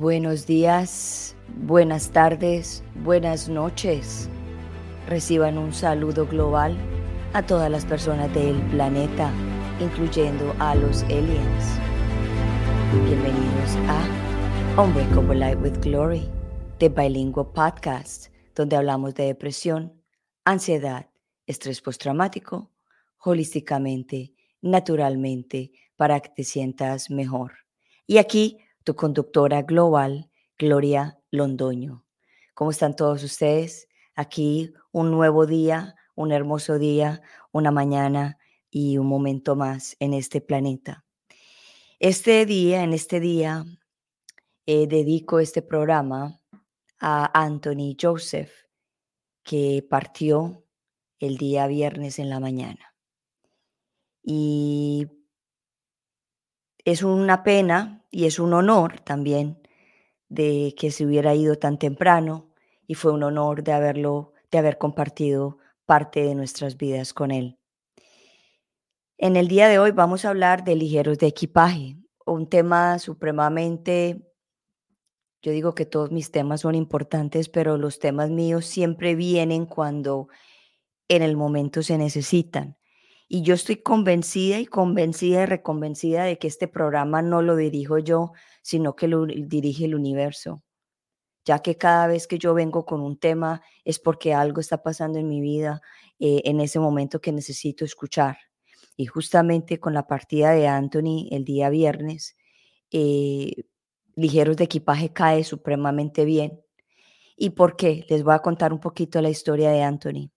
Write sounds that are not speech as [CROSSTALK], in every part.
Buenos días, buenas tardes, buenas noches. Reciban un saludo global a todas las personas del planeta, incluyendo a los aliens. Bienvenidos a Unbreakable Light with Glory, de Bilingual Podcast, donde hablamos de depresión, ansiedad, estrés postraumático, holísticamente, naturalmente, para que te sientas mejor. Y aquí tu conductora global, Gloria Londoño. ¿Cómo están todos ustedes? Aquí un nuevo día, un hermoso día, una mañana y un momento más en este planeta. Este día, en este día, eh, dedico este programa a Anthony Joseph, que partió el día viernes en la mañana. Y es una pena y es un honor también de que se hubiera ido tan temprano y fue un honor de haberlo, de haber compartido parte de nuestras vidas con él. En el día de hoy vamos a hablar de ligeros de equipaje, un tema supremamente, yo digo que todos mis temas son importantes, pero los temas míos siempre vienen cuando en el momento se necesitan. Y yo estoy convencida y convencida y reconvencida de que este programa no lo dirijo yo, sino que lo dirige el universo. Ya que cada vez que yo vengo con un tema es porque algo está pasando en mi vida eh, en ese momento que necesito escuchar. Y justamente con la partida de Anthony el día viernes, eh, Ligeros de Equipaje cae supremamente bien. ¿Y por qué? Les voy a contar un poquito la historia de Anthony.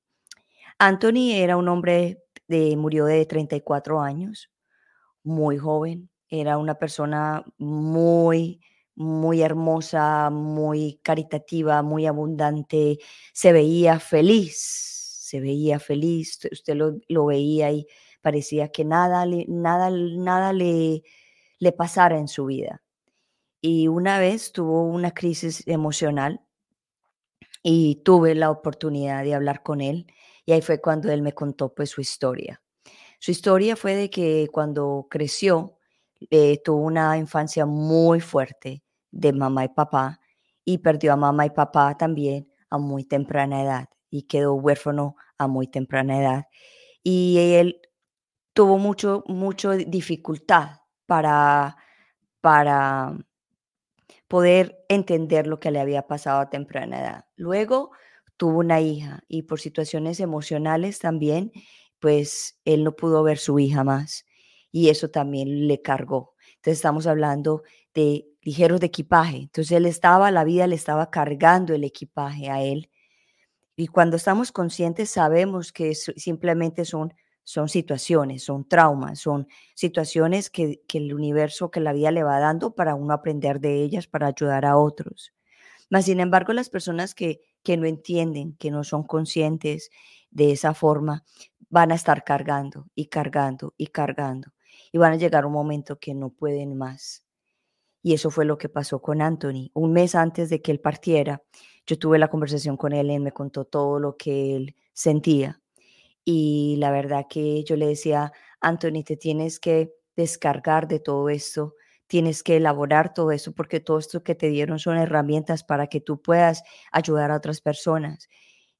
Anthony era un hombre murió de 34 años, muy joven, era una persona muy, muy hermosa, muy caritativa, muy abundante, se veía feliz, se veía feliz, usted lo, veía y parecía que nada, nada, nada le, le pasara en su vida. Y una vez tuvo una crisis emocional y tuve la oportunidad de hablar con él y ahí fue cuando él me contó pues su historia. Su historia fue de que cuando creció eh, tuvo una infancia muy fuerte de mamá y papá y perdió a mamá y papá también a muy temprana edad y quedó huérfano a muy temprana edad. Y él tuvo mucho, mucho dificultad para, para poder entender lo que le había pasado a temprana edad. Luego tuvo una hija y por situaciones emocionales también, pues él no pudo ver su hija más y eso también le cargó. Entonces estamos hablando de ligeros de equipaje. Entonces él estaba, la vida le estaba cargando el equipaje a él. Y cuando estamos conscientes sabemos que simplemente son, son situaciones, son traumas, son situaciones que, que el universo, que la vida le va dando para uno aprender de ellas, para ayudar a otros. Mas, sin embargo, las personas que, que no entienden, que no son conscientes de esa forma, van a estar cargando y cargando y cargando. Y van a llegar un momento que no pueden más. Y eso fue lo que pasó con Anthony. Un mes antes de que él partiera, yo tuve la conversación con él, él me contó todo lo que él sentía. Y la verdad que yo le decía, Anthony, te tienes que descargar de todo esto, tienes que elaborar todo eso porque todo esto que te dieron son herramientas para que tú puedas ayudar a otras personas.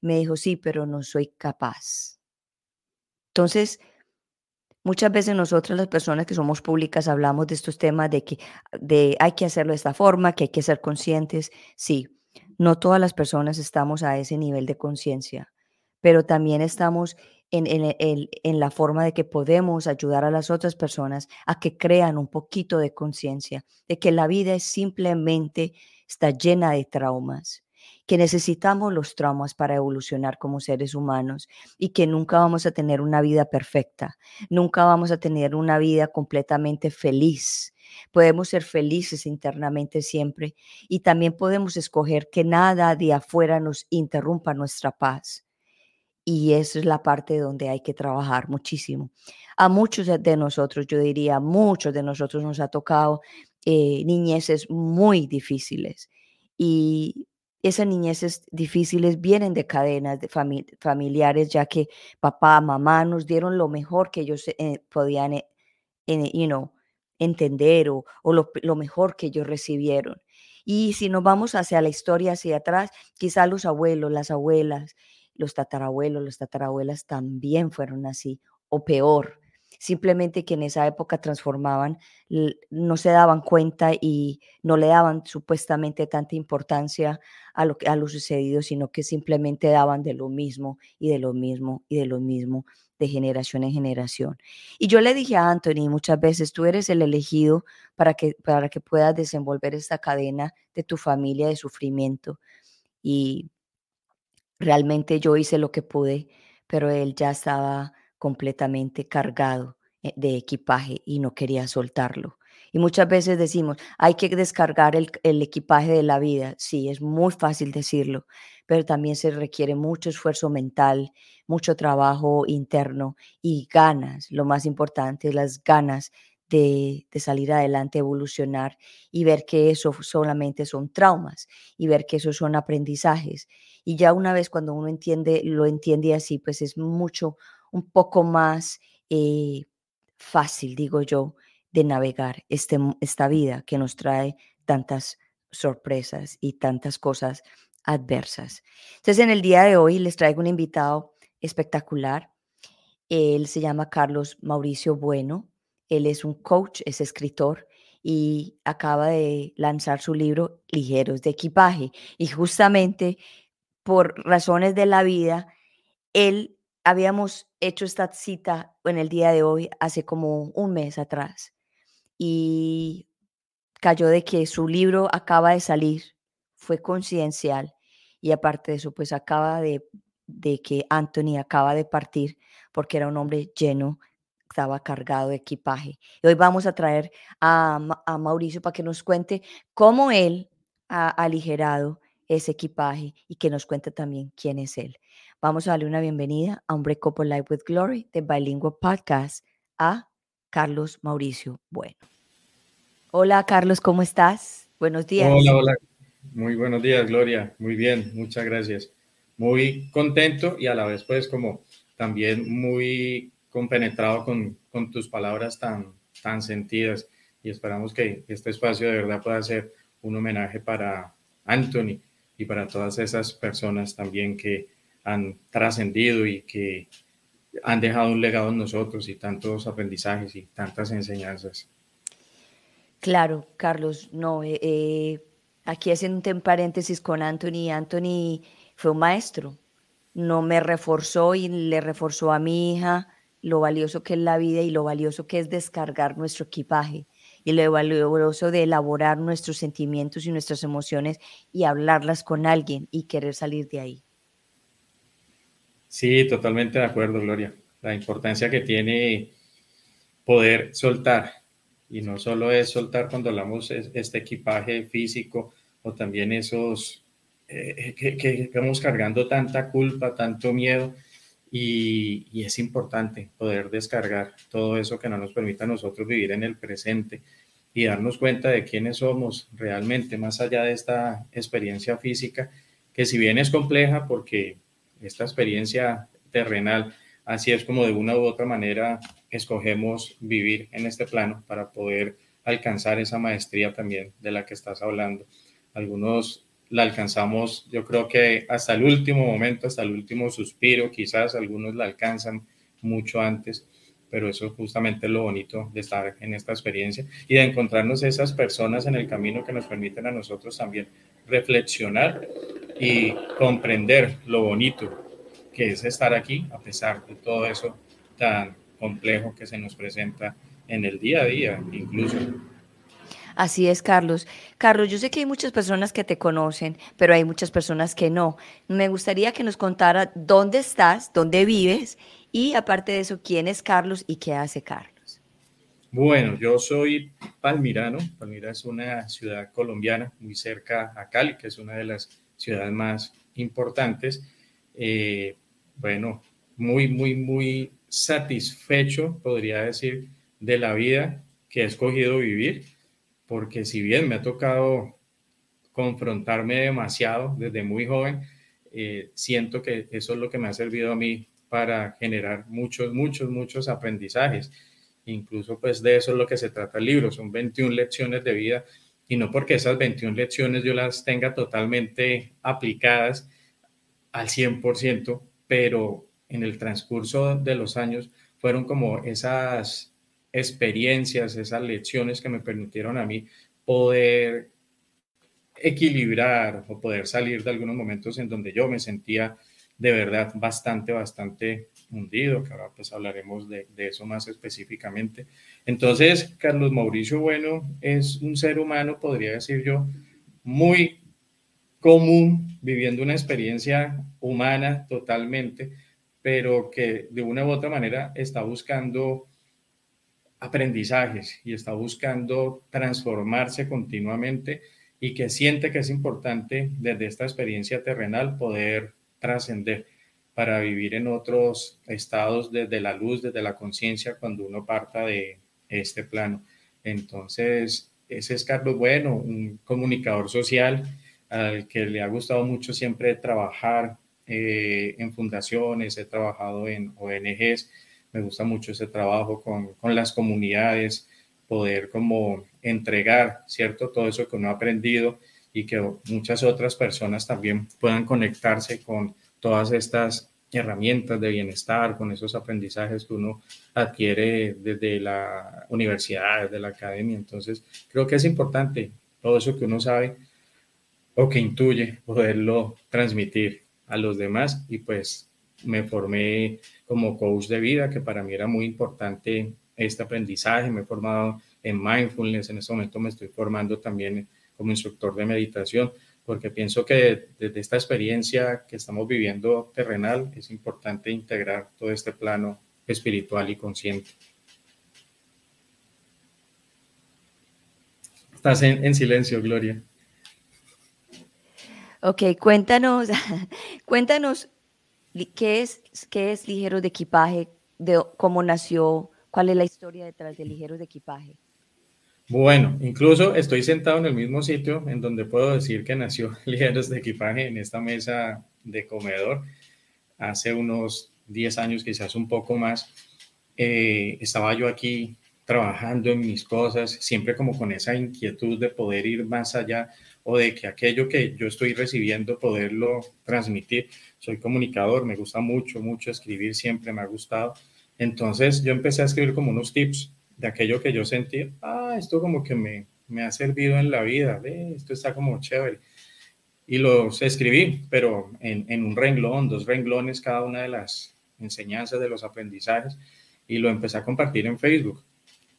Me dijo, sí, pero no soy capaz. Entonces, muchas veces nosotras las personas que somos públicas hablamos de estos temas de que de hay que hacerlo de esta forma, que hay que ser conscientes. Sí, no todas las personas estamos a ese nivel de conciencia, pero también estamos en, la forma de que podemos ayudar a las otras personas a que crean un poquito de conciencia de que la vida es simplemente está llena de traumas, que necesitamos los traumas para evolucionar como seres humanos y que nunca vamos a tener una vida perfecta, nunca vamos a tener una vida completamente feliz. Podemos ser felices internamente siempre y también podemos escoger que nada de afuera nos interrumpa nuestra paz y esa es la parte donde hay que trabajar muchísimo. A muchos de nosotros, yo diría, muchos de nosotros nos ha tocado eh, niñeces muy difíciles y esas niñeces difíciles vienen de cadenas de familiares, ya que papá, mamá nos dieron lo mejor que ellos eh, podían eh, you know, entender o, o lo, lo, mejor que ellos recibieron. Y si nos vamos hacia la historia, hacia atrás, quizá los abuelos, las abuelas, los tatarabuelos, las tatarabuelas también fueron así, o peor. Simplemente que en esa época transformaban, no se daban cuenta y no le daban supuestamente tanta importancia a lo, a lo sucedido, sino que simplemente daban de lo mismo y de lo mismo y de lo mismo de generación en generación. Y yo le dije a Anthony muchas veces, tú eres el elegido para que, para que puedas desenvolver esta cadena de tu familia de sufrimiento. Y realmente yo hice lo que pude, pero él ya estaba completamente cargado eh, de equipaje y no quería soltarlo. Y muchas veces decimos, hay que descargar el, equipaje de la vida. Sí, es muy fácil decirlo, pero también se requiere mucho esfuerzo mental, mucho trabajo interno y ganas, lo más importante, las ganas de, salir adelante, evolucionar y ver que eso solamente son traumas y ver que eso son aprendizajes. Y ya una vez cuando uno entiende, lo entiende así, pues es mucho, un poco más eh, fácil, digo yo, de navegar este, esta vida que nos trae tantas sorpresas y tantas cosas adversas. Entonces, en el día de hoy les traigo un invitado espectacular. Él se llama Carlos Mauricio Bueno. Él es un coach, es escritor y acaba de lanzar su libro Ligeros de Equipaje. Y justamente por razones de la vida, él habíamos hecho esta cita en el día de hoy hace como un mes atrás y cayó de que su libro acaba de salir, fue coincidencial y aparte de eso, pues acaba de, que Anthony acaba de partir porque era un hombre lleno, estaba cargado de equipaje. Y hoy vamos a traer a, a Mauricio para que nos cuente cómo él ha aligerado ese equipaje y que nos cuente también quién es él. Vamos a darle una bienvenida a un Break Up Life with Glory de Bilingual Podcast a Carlos Mauricio Bueno. Hola Carlos, ¿cómo estás? Buenos días. Hola, hola. Muy buenos días, Gloria. Muy bien, muchas gracias. Muy contento y a la vez pues como también muy compenetrado con, con tus palabras tan, tan sentidas. Y esperamos que este espacio de verdad pueda ser un homenaje para Anthony y para todas esas personas también que han trascendido y que han dejado un legado en nosotros y tantos aprendizajes y tantas enseñanzas. Claro, Carlos, no, eh, eh, aquí haciendo un paréntesis con Anthony, Anthony fue un maestro, no me reforzó y le reforzó a mi hija lo valioso que es la vida y lo valioso que es descargar nuestro equipaje y lo valioso de elaborar nuestros sentimientos y nuestras emociones y hablarlas con alguien y querer salir de ahí. Sí, totalmente de acuerdo, Gloria. La importancia que tiene poder soltar. Y no solo es soltar cuando hablamos este equipaje físico o también esos eh, que, que, vamos cargando tanta culpa, tanto miedo. Y, es importante poder descargar todo eso que no nos permita a nosotros vivir en el presente y darnos cuenta de quiénes somos realmente, más allá de esta experiencia física, que si bien es compleja porque esta experiencia terrenal, así es como de una u otra manera escogemos vivir en este plano para poder alcanzar esa maestría también de la que estás hablando. Algunos la alcanzamos, yo creo que hasta el último momento, hasta el último suspiro, quizás algunos la alcanzan mucho antes, pero eso es justamente lo bonito de estar en esta experiencia y de encontrarnos esas personas en el camino que nos permiten a nosotros también reflexionar y comprender lo bonito que es estar aquí a pesar de todo eso tan complejo que se nos presenta en el día a día incluso. Así es, Carlos. Carlos, yo sé que hay muchas personas que te conocen, pero hay muchas personas que no. Me gustaría que nos contara dónde estás, dónde vives y aparte de eso, quién es Carlos y qué hace Carlos. Bueno, yo soy palmirano. Palmira es una ciudad colombiana muy cerca a Cali, que es una de las ciudades más importantes. Eh, bueno, muy, muy, muy satisfecho, podría decir, de la vida que he escogido vivir, porque si bien me ha tocado confrontarme demasiado desde muy joven, eh, siento que eso es lo que me ha servido a mí para generar muchos, muchos, muchos aprendizajes. Incluso pues de eso es lo que se trata el libro, son 21 lecciones de vida y no porque esas 21 lecciones yo las tenga totalmente aplicadas al 100%, pero en el transcurso de los años fueron como esas experiencias, esas lecciones que me permitieron a mí poder equilibrar o poder salir de algunos momentos en donde yo me sentía de verdad bastante, bastante hundido, que ahora pues hablaremos de, de, eso más específicamente. Entonces, Carlos Mauricio Bueno es un ser humano, podría decir yo, muy común, viviendo una experiencia humana totalmente, pero que de una u otra manera está buscando aprendizajes y está buscando transformarse continuamente y que siente que es importante desde esta experiencia terrenal poder trascender para vivir en otros estados desde la luz, desde la conciencia, cuando uno parta de este plano. Entonces, ese es Carlos Bueno, un comunicador social al que le ha gustado mucho siempre trabajar eh, en fundaciones, he trabajado en ONGs, me gusta mucho ese trabajo con, con las comunidades, poder como entregar, ¿cierto? Todo eso que uno ha aprendido y que muchas otras personas también puedan conectarse con todas estas herramientas de bienestar, con esos aprendizajes que uno adquiere desde la universidad, desde la academia. Entonces, creo que es importante todo eso que uno sabe o que intuye, poderlo transmitir a los demás. Y pues me formé como coach de vida, que para mí era muy importante este aprendizaje. Me he formado en mindfulness, en este momento me estoy formando también como instructor de meditación porque pienso que desde esta experiencia que estamos viviendo terrenal es importante integrar todo este plano espiritual y consciente. Estás en, silencio, Gloria. Ok, cuéntanos, [LAUGHS] cuéntanos qué es, qué es Ligeros de Equipaje, de cómo nació, cuál es la historia detrás de Ligeros de Equipaje. Bueno, incluso estoy sentado en el mismo sitio en donde puedo decir que nació [LAUGHS] Ligeros de Equipaje en esta mesa de comedor hace unos 10 años, quizás un poco más. Eh, estaba yo aquí trabajando en mis cosas, siempre como con esa inquietud de poder ir más allá o de que aquello que yo estoy recibiendo poderlo transmitir. Soy comunicador, me gusta mucho, mucho escribir, siempre me ha gustado. Entonces yo empecé a escribir como unos tips de aquello que yo sentí, ah, esto como que me, me ha servido en la vida, esto está como chévere. Y los escribí, pero en, en un renglón, dos renglones cada una de las enseñanzas, de los aprendizajes, y lo empecé a compartir en Facebook.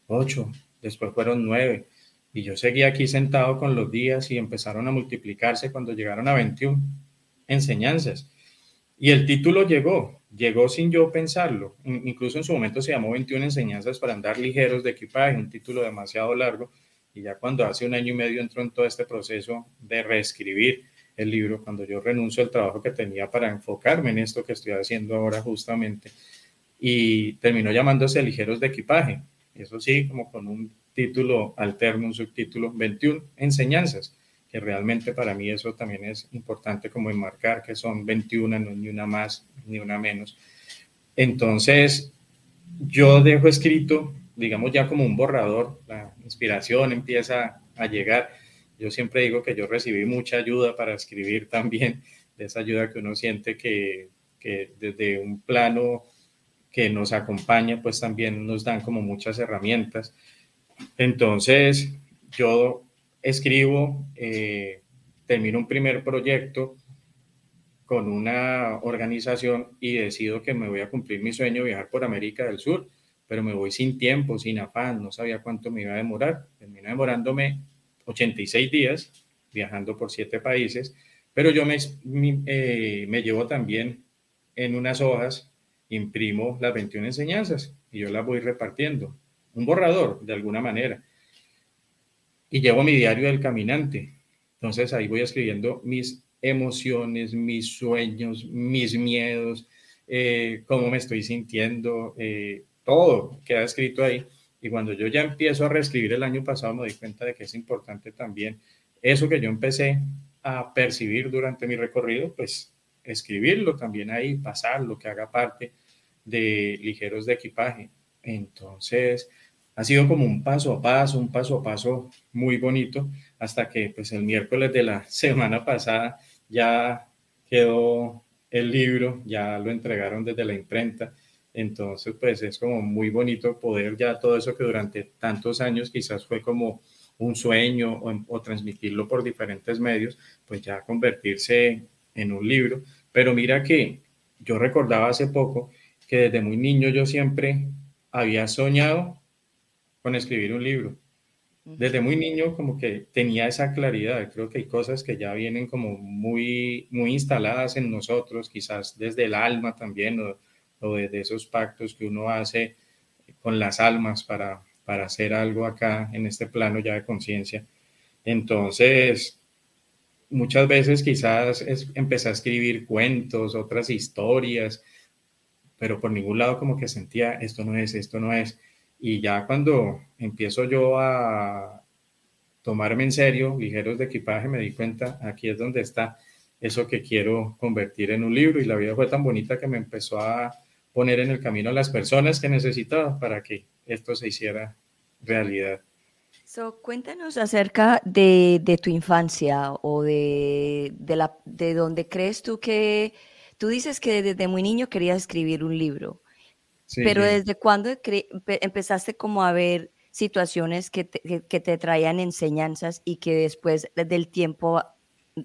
Ocho, después fueron nueve, y yo seguía aquí sentado con los días y empezaron a multiplicarse cuando llegaron a 21 enseñanzas. Y el título llegó, llegó sin yo pensarlo. Incluso en su momento se llamó 21 enseñanzas para andar ligeros de equipaje, un título demasiado largo. Y ya cuando hace un año y medio entró en todo este proceso de reescribir el libro, cuando yo renuncio al trabajo que tenía para enfocarme en esto que estoy haciendo ahora justamente, y terminó llamándose Ligeros de Equipaje. Eso sí, como con un título alterno, un subtítulo, 21 enseñanzas que realmente para mí eso también es importante como enmarcar que son 21, no ni una más ni una menos. Entonces, yo dejo escrito, digamos ya como un borrador, la inspiración empieza a llegar. Yo siempre digo que yo recibí mucha ayuda para escribir [LAUGHS] también, de esa ayuda que uno siente que, que desde un plano que nos acompaña, pues también nos dan como muchas herramientas. Entonces, yo escribo, eh, termino un primer proyecto con una organización y decido que me voy a cumplir mi sueño, viajar por América del Sur, pero me voy sin tiempo, sin afán, no sabía cuánto me iba a demorar. Termino demorándome 86 días viajando por siete países, pero yo me, eh, me llevo también en unas hojas, imprimo las 21 enseñanzas y yo las voy repartiendo. Un borrador, de alguna manera y llevo mi diario del caminante. Entonces ahí voy escribiendo mis emociones, mis sueños, mis miedos, eh, cómo me estoy sintiendo, eh, todo queda escrito ahí. Y cuando yo ya empiezo a reescribir el año pasado, me doy cuenta de que es importante también eso que yo empecé a percibir durante mi recorrido, pues escribirlo también ahí, pasarlo, que haga parte de ligeros de equipaje. Entonces, ha sido como un paso a paso, un paso a paso muy bonito, hasta que pues el miércoles de la [LAUGHS] semana pasada ya quedó el libro, ya lo entregaron desde la imprenta. Entonces, pues es como muy bonito poder ya todo eso que durante tantos años quizás fue como un sueño o, transmitirlo por diferentes medios, pues ya convertirse en un libro. Pero mira que yo recordaba hace poco que desde muy niño yo siempre había soñado con escribir un libro. Desde muy niño como que tenía esa claridad. Creo que hay cosas que ya vienen como muy, muy instaladas en nosotros, quizás desde el alma también, o, o desde esos pactos que uno hace con las almas para, para hacer algo acá en este plano ya de conciencia. Entonces, muchas veces quizás es, empecé a escribir cuentos, otras historias, pero por ningún lado como que sentía, esto no es, esto no es. Y ya cuando empiezo yo a tomarme en serio, ligeros de equipaje, me di cuenta, aquí es donde está eso que quiero convertir en un libro y la vida fue tan bonita que me empezó a poner en el camino a las personas que necesitaba para que esto se hiciera realidad. So, cuéntanos acerca de, de tu infancia o de, de, la, de dónde crees tú que, tú dices que desde muy niño querías escribir un libro, pero ¿desde cuándo empezaste como a ver situaciones que te, que, te, traían enseñanzas y que después del tiempo,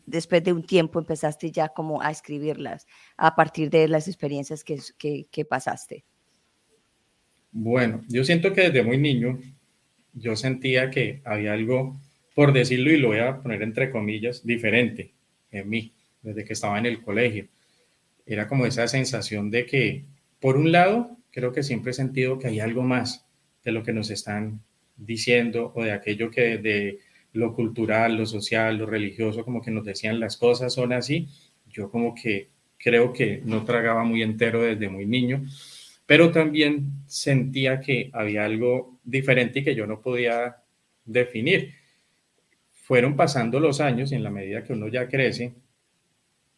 después de un tiempo empezaste ya como a escribirlas a partir de las experiencias que, que, que pasaste? Bueno, yo siento que desde muy niño yo sentía que había algo, por decirlo y lo voy a poner entre comillas, diferente en mí, desde que estaba en el colegio. Era como esa sensación de que, por un lado, creo que siempre he sentido que hay algo más de lo que nos están diciendo o de aquello que de lo cultural, lo social, lo religioso, como que nos decían las cosas son así. Yo como que creo que no tragaba muy entero desde muy niño pero también sentía que había algo diferente y que yo no podía definir. Fueron pasando los años y en la medida que uno ya crece,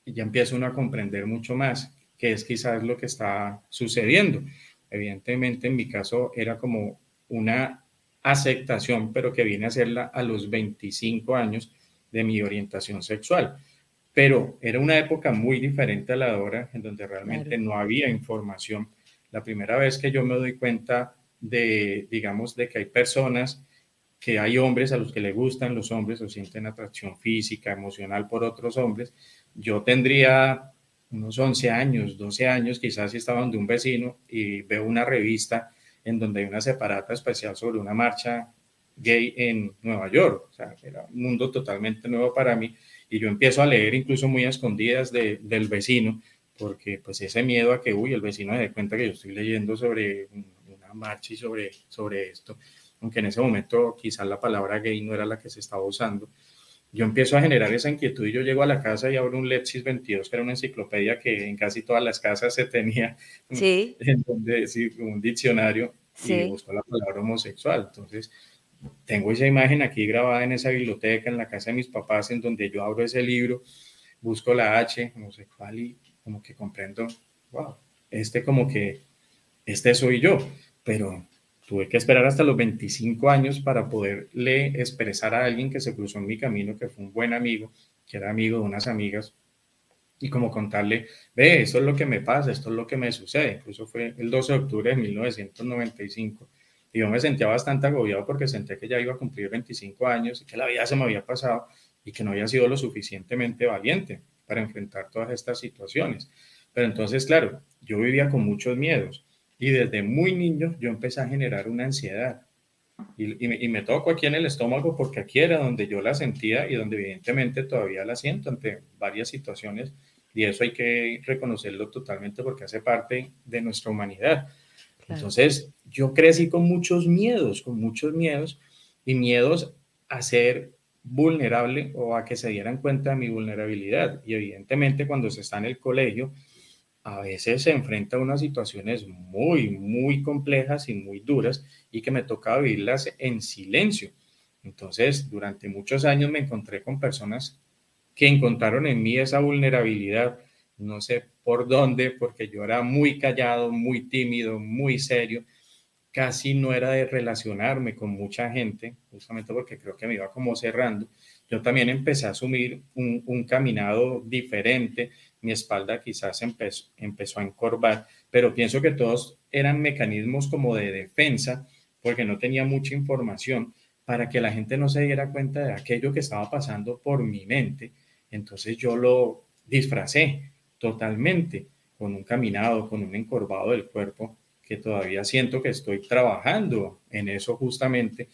ya empieza uno a comprender mucho más qué es quizás lo que está sucediendo. Evidentemente, en mi caso era como una aceptación, pero que viene a serla a los 25 años de mi orientación sexual. Pero era una época muy diferente a la de ahora, en donde realmente no había información la primera vez que yo me doy cuenta de, digamos, de que hay personas, que hay hombres a los que le gustan los hombres o sienten atracción física, emocional por otros hombres, yo tendría unos 11 años, 12 años, quizás estaba donde un vecino y veo una revista en donde hay una separata especial sobre una marcha gay en Nueva York. O sea, era un mundo totalmente nuevo para mí. Y yo empiezo a leer incluso muy a escondidas del vecino porque pues ese miedo a que, uy, el vecino se dé cuenta que yo estoy leyendo sobre una marcha y sobre, sobre esto, aunque en ese momento quizás la palabra gay no era la que se estaba usando, yo empiezo a generar esa inquietud y yo llego a la casa y abro un Lepsis 22, que era una enciclopedia que en casi todas las casas se tenía, [LAUGHS] sí. en donde, un diccionario, y busco la palabra homosexual. Entonces, tengo esa imagen aquí grabada en esa biblioteca, en la casa de mis papás, en donde yo abro ese libro, busco la H, homosexual, y como que comprendo, wow, este como que, este soy yo, pero tuve que esperar hasta los 25 años para poderle expresar a alguien que se cruzó en mi camino, que fue un buen amigo, que era amigo de unas amigas, y como contarle, ve, esto es lo que me pasa, esto es lo que me sucede. Incluso fue el 12 de octubre de 1995. Y yo me sentía bastante agobiado porque senté que ya iba a cumplir 25 años y que la vida se me había pasado y que no había sido lo suficientemente valiente para enfrentar todas estas situaciones. Pero entonces, claro, yo vivía con muchos miedos y desde muy niño yo empecé a generar una ansiedad. Y, me, y, me aquí en el estómago porque aquí era donde yo la sentía y donde evidentemente todavía la siento ante varias situaciones y eso hay que reconocerlo totalmente porque hace parte de nuestra humanidad. Entonces yo crecí con muchos miedos, con muchos miedos y miedos a ser vulnerable o a que se dieran cuenta de mi vulnerabilidad. Y evidentemente cuando se está en el colegio, a veces se enfrenta a unas situaciones muy, muy complejas y muy duras y que me toca vivirlas en silencio. Entonces, durante muchos años me encontré con personas que encontraron en mí esa vulnerabilidad, no sé por dónde, porque yo era muy callado, muy tímido, muy serio, casi no era de relacionarme con mucha gente, justamente porque creo que me iba como cerrando. Yo también empecé a asumir un, un caminado diferente, mi espalda quizás empezó, a encorvar, pero pienso que todos eran mecanismos como de defensa, porque no tenía mucha información para que la gente no se diera cuenta de aquello que estaba pasando por mi mente. Entonces yo lo disfracé totalmente con un caminado, con un encorvado del cuerpo, que todavía siento que estoy trabajando en eso justamente,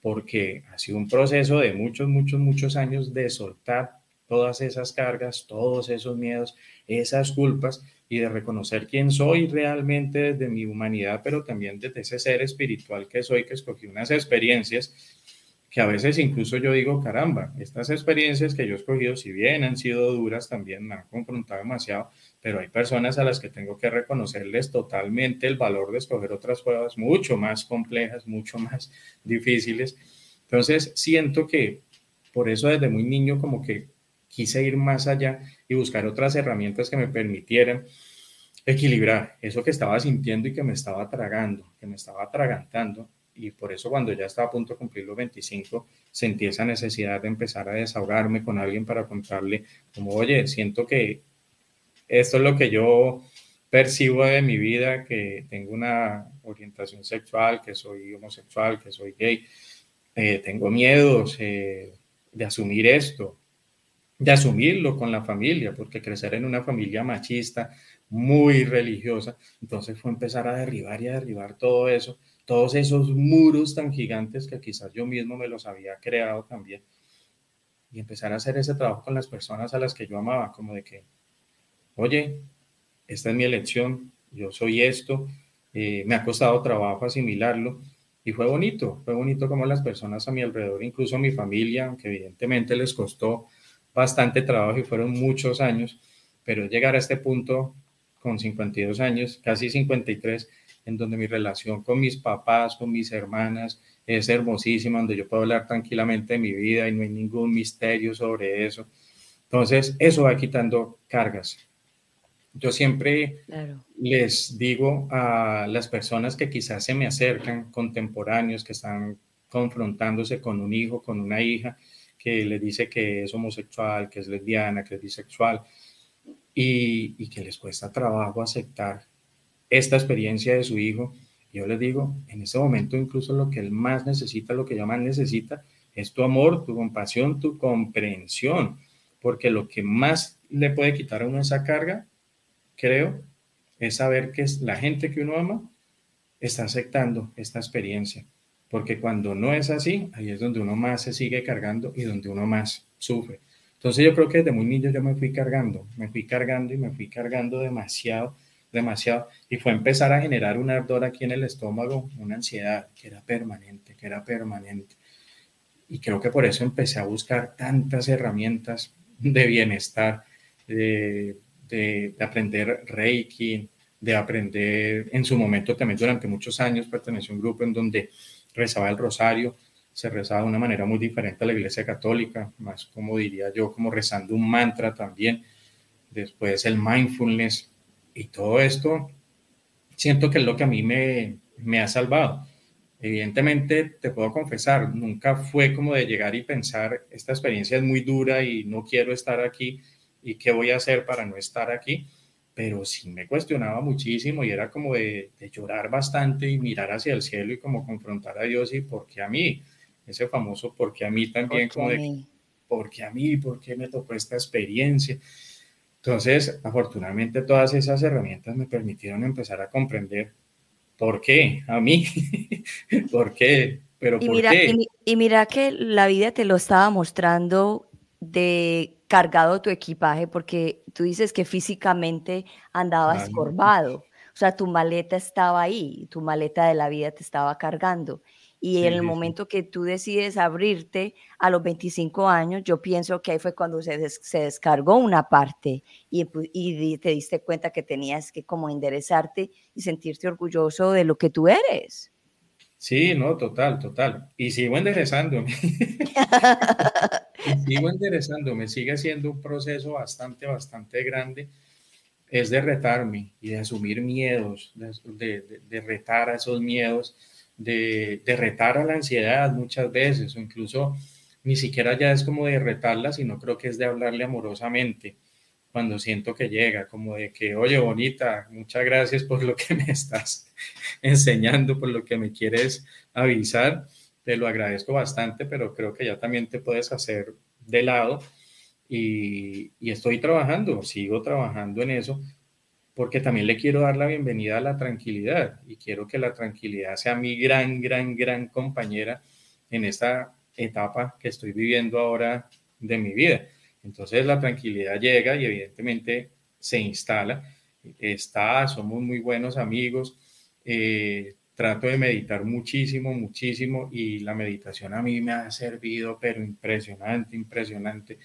porque ha sido un proceso de muchos, muchos, muchos años de soltar todas esas cargas, todos esos miedos, esas culpas y de reconocer quién soy realmente desde mi humanidad, pero también desde ese ser espiritual que soy, que escogí unas experiencias que a veces incluso yo digo, caramba, estas experiencias que yo he escogido, si bien han sido duras, también me han confrontado demasiado, pero hay personas a las que tengo que reconocerles totalmente el valor de escoger otras pruebas mucho más complejas, mucho más difíciles. Entonces, siento que por eso desde muy niño como que quise ir más allá y buscar otras herramientas que me permitieran equilibrar eso que estaba sintiendo y que me estaba tragando, que me estaba atragantando. Y por eso cuando ya estaba a punto de cumplir los 25, sentí esa necesidad de empezar a desahogarme con alguien para contarle como, oye, siento que esto es lo que yo percibo de mi vida, que tengo una orientación sexual, que soy homosexual, que soy gay, eh, tengo miedos eh, de asumir esto, de asumirlo con la familia, porque crecer en una familia machista, muy religiosa, entonces fue empezar a derribar y a derribar todo eso todos esos muros tan gigantes que quizás yo mismo me los había creado también. Y empezar a hacer ese trabajo con las personas a las que yo amaba, como de que, oye, esta es mi elección, yo soy esto, eh, me ha costado trabajo asimilarlo. Y fue bonito, fue bonito como las personas a mi alrededor, incluso mi familia, aunque evidentemente les costó bastante trabajo y fueron muchos años, pero llegar a este punto con 52 años, casi 53, en donde mi relación con mis papás, con mis hermanas, es hermosísima, donde yo puedo hablar tranquilamente de mi vida y no hay ningún misterio sobre eso. Entonces, eso va quitando cargas. Yo siempre les digo a las personas que quizás se me acercan, contemporáneos, que están confrontándose con un hijo, con una hija, que les dice que es homosexual, que es lesbiana, que es bisexual, y, y que les cuesta trabajo aceptar esta experiencia de su hijo. Yo les digo, en ese momento incluso lo que él más necesita, lo que yo más necesita, es tu amor, tu compasión, tu comprensión, porque lo que más le puede quitar a uno esa carga, creo, es saber que la gente que uno ama está aceptando esta experiencia, porque cuando no es así, ahí es donde uno más se sigue cargando y donde uno más sufre. Entonces yo creo que desde muy niño yo me fui cargando, me fui cargando y me fui cargando demasiado demasiado y fue empezar a generar un ardor aquí en el estómago, una ansiedad que era permanente, que era permanente. Y creo que por eso empecé a buscar tantas herramientas de bienestar, de, de, aprender Reiki, de aprender, en su momento también durante muchos años perteneció a un grupo en donde rezaba el rosario, se rezaba de una manera muy diferente a la iglesia católica, más como diría yo, como rezando un mantra también. Después el mindfulness, y todo esto siento que es lo que a mí me, me ha salvado. Evidentemente, te puedo confesar, nunca fue como de llegar y pensar, esta experiencia es muy dura y no quiero estar aquí y qué voy a hacer para no estar aquí, pero sí me cuestionaba muchísimo y era como de, de llorar bastante y mirar hacia el cielo y como confrontar a Dios y por qué a mí, ese famoso por qué a mí también, como de, por qué a mí, por qué me tocó esta experiencia. Entonces, afortunadamente todas esas herramientas me permitieron empezar a comprender por qué a mí, [LAUGHS] por qué, pero y por mira, qué. Y, y, mira que la vida te lo estaba mostrando de cargado tu equipaje, porque tú dices que físicamente andabas claro. escorbado, o sea, tu maleta estaba ahí, tu maleta de la vida te estaba cargando. Y sí, en el momento que tú decides abrirte a los 25 años, yo pienso que ahí fue cuando se, des, se descargó una parte y, y, te diste cuenta que tenías que como enderezarte y sentirte orgulloso de lo que tú eres. Sí, no, total, total. Y sigo enderezándome. [LAUGHS] [LAUGHS] y sigo enderezándome. Sigue siendo un proceso bastante, bastante grande es de retarme y de asumir miedos, de, retar a esos miedos, de, retar a la ansiedad muchas veces, o incluso ni siquiera ya es como de retarla, sino creo que es de hablarle amorosamente cuando siento que llega, como de que, oye, bonita, muchas gracias por lo que me estás [LAUGHS] enseñando, por lo que me quieres avisar, te lo agradezco bastante, pero creo que ya también te puedes hacer de lado y, estoy trabajando, sigo trabajando en eso, porque también le quiero dar la bienvenida a la tranquilidad y quiero que la tranquilidad sea mi gran, gran, gran compañera en esta etapa que estoy viviendo ahora de mi vida. Entonces la tranquilidad llega y evidentemente se instala, está, somos muy buenos amigos, eh, trato de meditar muchísimo, muchísimo y la meditación a mí me ha servido, pero impresionante, impresionante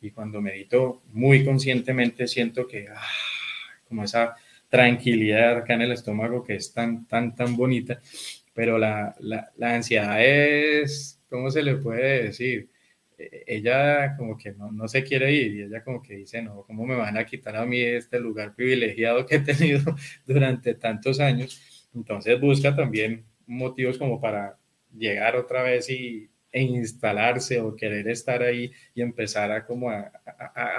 y cuando medito muy conscientemente siento que ah, como esa tranquilidad acá en el estómago que es tan, tan, tan bonita, pero la, la, la ansiedad es, ¿cómo se le puede decir? E, ella como que no, no, se quiere ir y ella como que dice, no, ¿cómo me van a quitar a mí este lugar privilegiado que he tenido [LAUGHS] durante tantos años? Entonces busca también motivos como para llegar otra vez y, e instalarse o querer estar ahí y empezar a como a,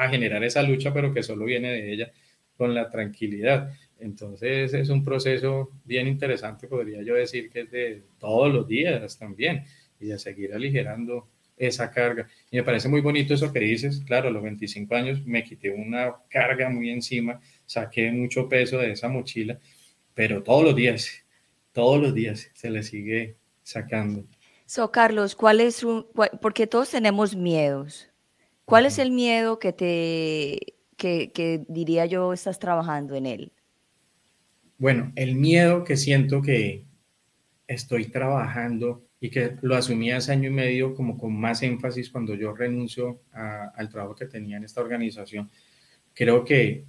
generar esa lucha, pero que solo viene de ella con la tranquilidad. Entonces es un proceso bien interesante, podría yo decir que es de todos los días también y de seguir aligerando esa carga. Y me parece muy bonito eso que dices, claro, a los 25 años me quité una carga muy encima, saqué mucho peso de esa mochila, pero todos los días, todos los días se le sigue sacando. So, Carlos, ¿cuál es un, porque todos tenemos miedos. ¿Cuál es el miedo que te, que, que diría yo, estás trabajando en él? Bueno, el miedo que siento que estoy trabajando y que lo asumí hace año y medio como con más énfasis cuando yo renuncio al trabajo que tenía en esta organización, creo que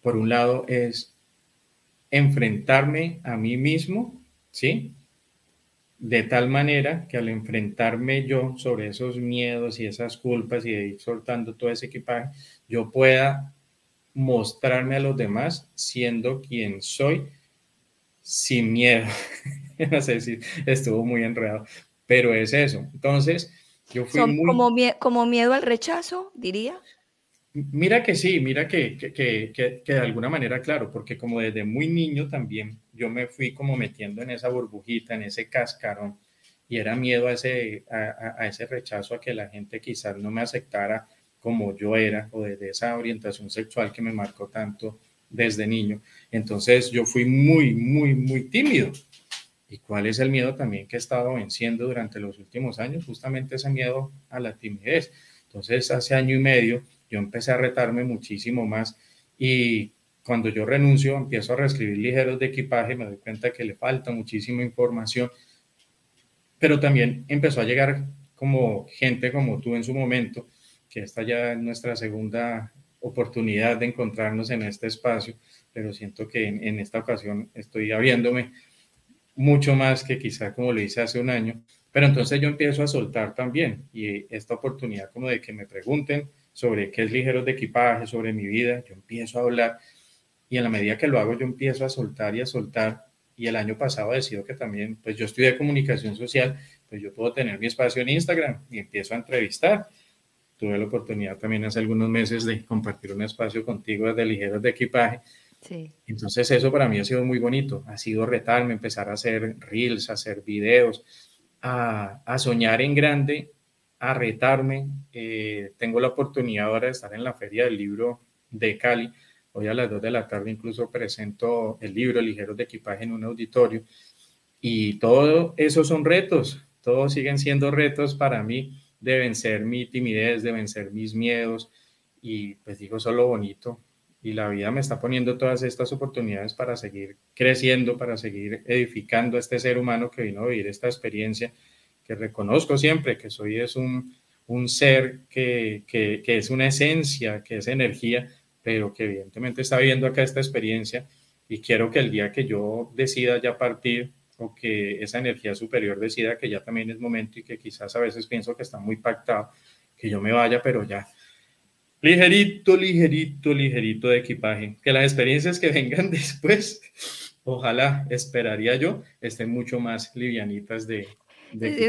por un lado es enfrentarme a mí mismo, ¿sí? de tal manera que al enfrentarme yo sobre esos miedos y esas culpas y de ir soltando todo ese equipaje, yo pueda mostrarme a los demás siendo quien soy sin miedo. [LAUGHS] no sé si estuvo muy enredado, pero es eso. Entonces, yo fui muy... Como, como miedo al rechazo, diría. Mira que sí, mira que, que, que, que, de alguna manera, claro, porque como desde muy niño también yo me fui como metiendo en esa burbujita, en ese cascarón, y era miedo a ese, a, a ese rechazo, a que la gente quizás no me aceptara como yo era, o desde esa orientación sexual que me marcó tanto desde niño. Entonces yo fui muy, muy, muy tímido. ¿Y cuál es el miedo también que he estado venciendo durante los últimos años? Justamente ese miedo a la timidez. Entonces hace año y medio yo empecé a retarme muchísimo más y cuando yo renuncio empiezo a reescribir ligeros de equipaje, me doy cuenta que le falta muchísima información, pero también empezó a llegar como gente como tú en su momento, que esta ya es nuestra segunda oportunidad de encontrarnos en este espacio, pero siento que en, esta ocasión estoy abriéndome mucho más que quizá como lo hice hace un año, pero entonces yo empiezo a soltar también y esta oportunidad como de que me pregunten, sobre qué es ligeros de equipaje, sobre mi vida, yo empiezo a hablar y en la medida que lo hago yo empiezo a soltar y a soltar y el año pasado decido que también, pues yo estudié comunicación social, pues yo puedo tener mi espacio en Instagram y empiezo a entrevistar. Tuve la oportunidad también hace algunos meses de compartir un espacio contigo desde ligeros de equipaje. Sí. Entonces eso para mí ha sido muy bonito, ha sido retarme, empezar a hacer reels, a hacer videos, a, a soñar en grande a retarme. Eh, tengo la oportunidad ahora de estar en la Feria del Libro de Cali. Hoy a las 2 de la tarde incluso presento el libro Ligeros de Equipaje en un auditorio. Y todo eso son retos, todos siguen siendo retos para mí de vencer mi timidez, de vencer mis miedos. Y pues digo, solo bonito. Y la vida me está poniendo todas estas oportunidades para seguir creciendo, para seguir edificando a este ser humano que vino a vivir esta experiencia que reconozco siempre que soy es un, un ser que, que, que, es una esencia, que es energía, pero que evidentemente está viviendo acá esta experiencia y quiero que el día que yo decida ya partir o que esa energía superior decida que ya también es momento y que quizás a veces pienso que está muy pactado, que yo me vaya, pero ya Ligerito, ligerito, ligerito de equipaje. Que las experiencias que [LAUGHS] vengan después, ojalá, esperaría yo, estén mucho más livianitas de,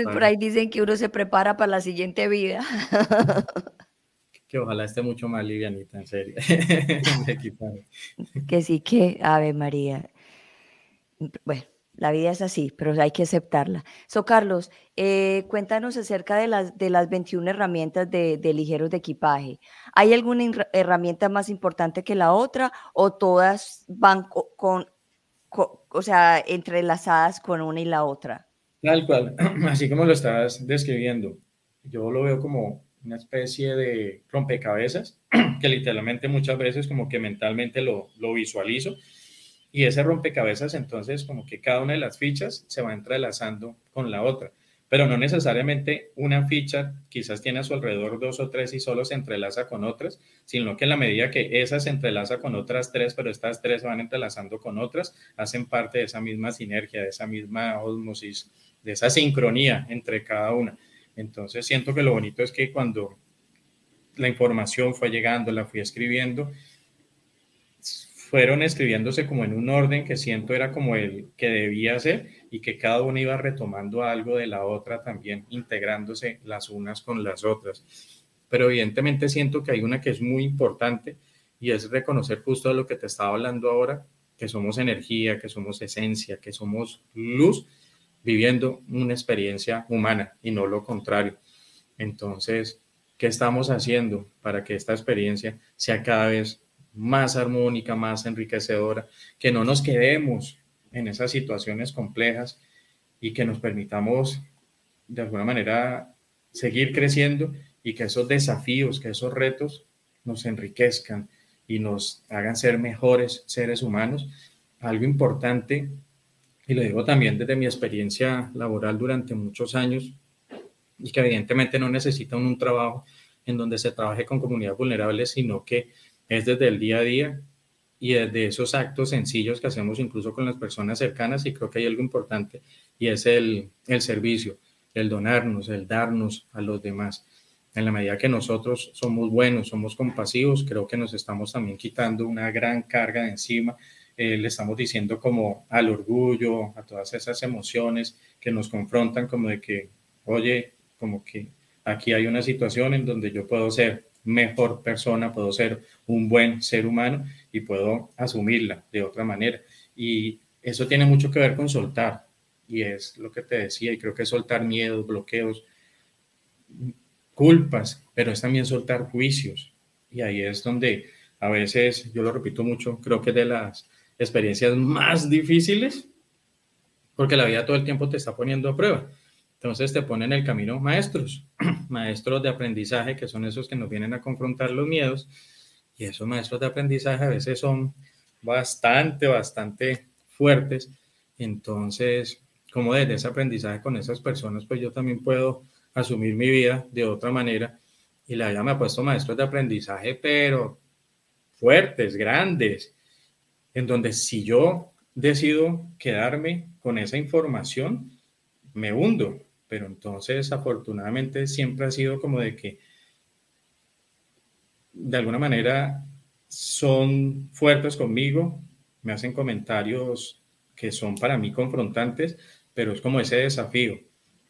Por ahí dicen que uno se prepara para la siguiente vida. Que ojalá esté mucho más livianita, en serio. [LAUGHS] que sí, que, Ave María. Bueno, la vida es así, pero hay que aceptarla. So, Carlos, eh, cuéntanos acerca de las, de las 21 herramientas de, ligeros de equipaje. ¿Hay alguna herramienta más importante que la otra o todas van con, o sea, entrelazadas con una y la otra? Tal cual, [CLEARS THROAT] así como lo estás describiendo, yo lo veo como una especie de rompecabezas [CLEARS THROAT] que literalmente muchas veces como que mentalmente lo, lo visualizo y ese rompecabezas entonces como que cada una de las fichas se va entrelazando con la otra, pero no necesariamente una ficha quizás tiene a su alrededor dos o tres y solo se entrelaza con otras, sino que en la medida que esa se entrelaza con otras tres, pero estas tres se van entrelazando con otras, hacen parte de esa misma sinergia, de esa misma osmosis, de esa sincronía entre cada una. Entonces siento que lo bonito es que cuando la información fue llegando, la fui escribiendo, fueron escribiéndose como en un orden que siento era como el que debía ser y que cada una iba retomando algo de la otra también, integrándose las unas con las otras. Pero evidentemente siento que hay una que es muy importante y es reconocer justo lo que te estaba hablando ahora, que somos energía, que somos esencia, que somos luz, viviendo una experiencia humana y no lo contrario. Entonces, ¿qué estamos haciendo para que esta experiencia sea cada vez más armónica, más enriquecedora, que no nos quedemos en esas situaciones complejas y que nos permitamos de alguna manera seguir creciendo y que esos desafíos, que esos retos nos enriquezcan y nos hagan ser mejores seres humanos. Algo importante, y lo digo también desde mi experiencia laboral durante muchos años, y que evidentemente no necesita un, un trabajo en donde se trabaje con comunidades vulnerables, sino que es desde el día a día y desde esos actos sencillos que hacemos incluso con las personas cercanas y creo que hay algo importante y es el, el servicio, el donarnos, el darnos a los demás. En la medida que nosotros somos buenos, somos compasivos, creo que nos estamos también quitando una gran carga de encima. Eh, le estamos diciendo como al orgullo, a todas esas emociones que nos confrontan como de que, oye, como que aquí hay una situación en donde yo puedo ser mejor persona, puedo ser un buen ser humano y puedo asumirla de otra manera. Y eso tiene mucho que ver con soltar. Y es lo que te decía, y creo que es soltar miedos, bloqueos, culpas, pero es también soltar juicios. Y ahí es donde a veces, yo lo repito mucho, creo que de las experiencias más difíciles, porque la vida todo el tiempo te está poniendo a prueba. Entonces te ponen en el camino maestros, [CLEARS THROAT] maestros de aprendizaje, que son esos que nos vienen a confrontar los miedos. Y esos maestros de aprendizaje a veces son bastante, bastante fuertes. Entonces, como desde ese aprendizaje con esas personas, pues yo también puedo asumir mi vida de otra manera. Y la vida me ha puesto maestros de aprendizaje, pero fuertes, grandes, en donde si yo decido quedarme con esa información, me hundo. Pero entonces afortunadamente siempre ha sido como de que de alguna manera son fuertes conmigo, me hacen comentarios que son para mí confrontantes, pero es como ese desafío,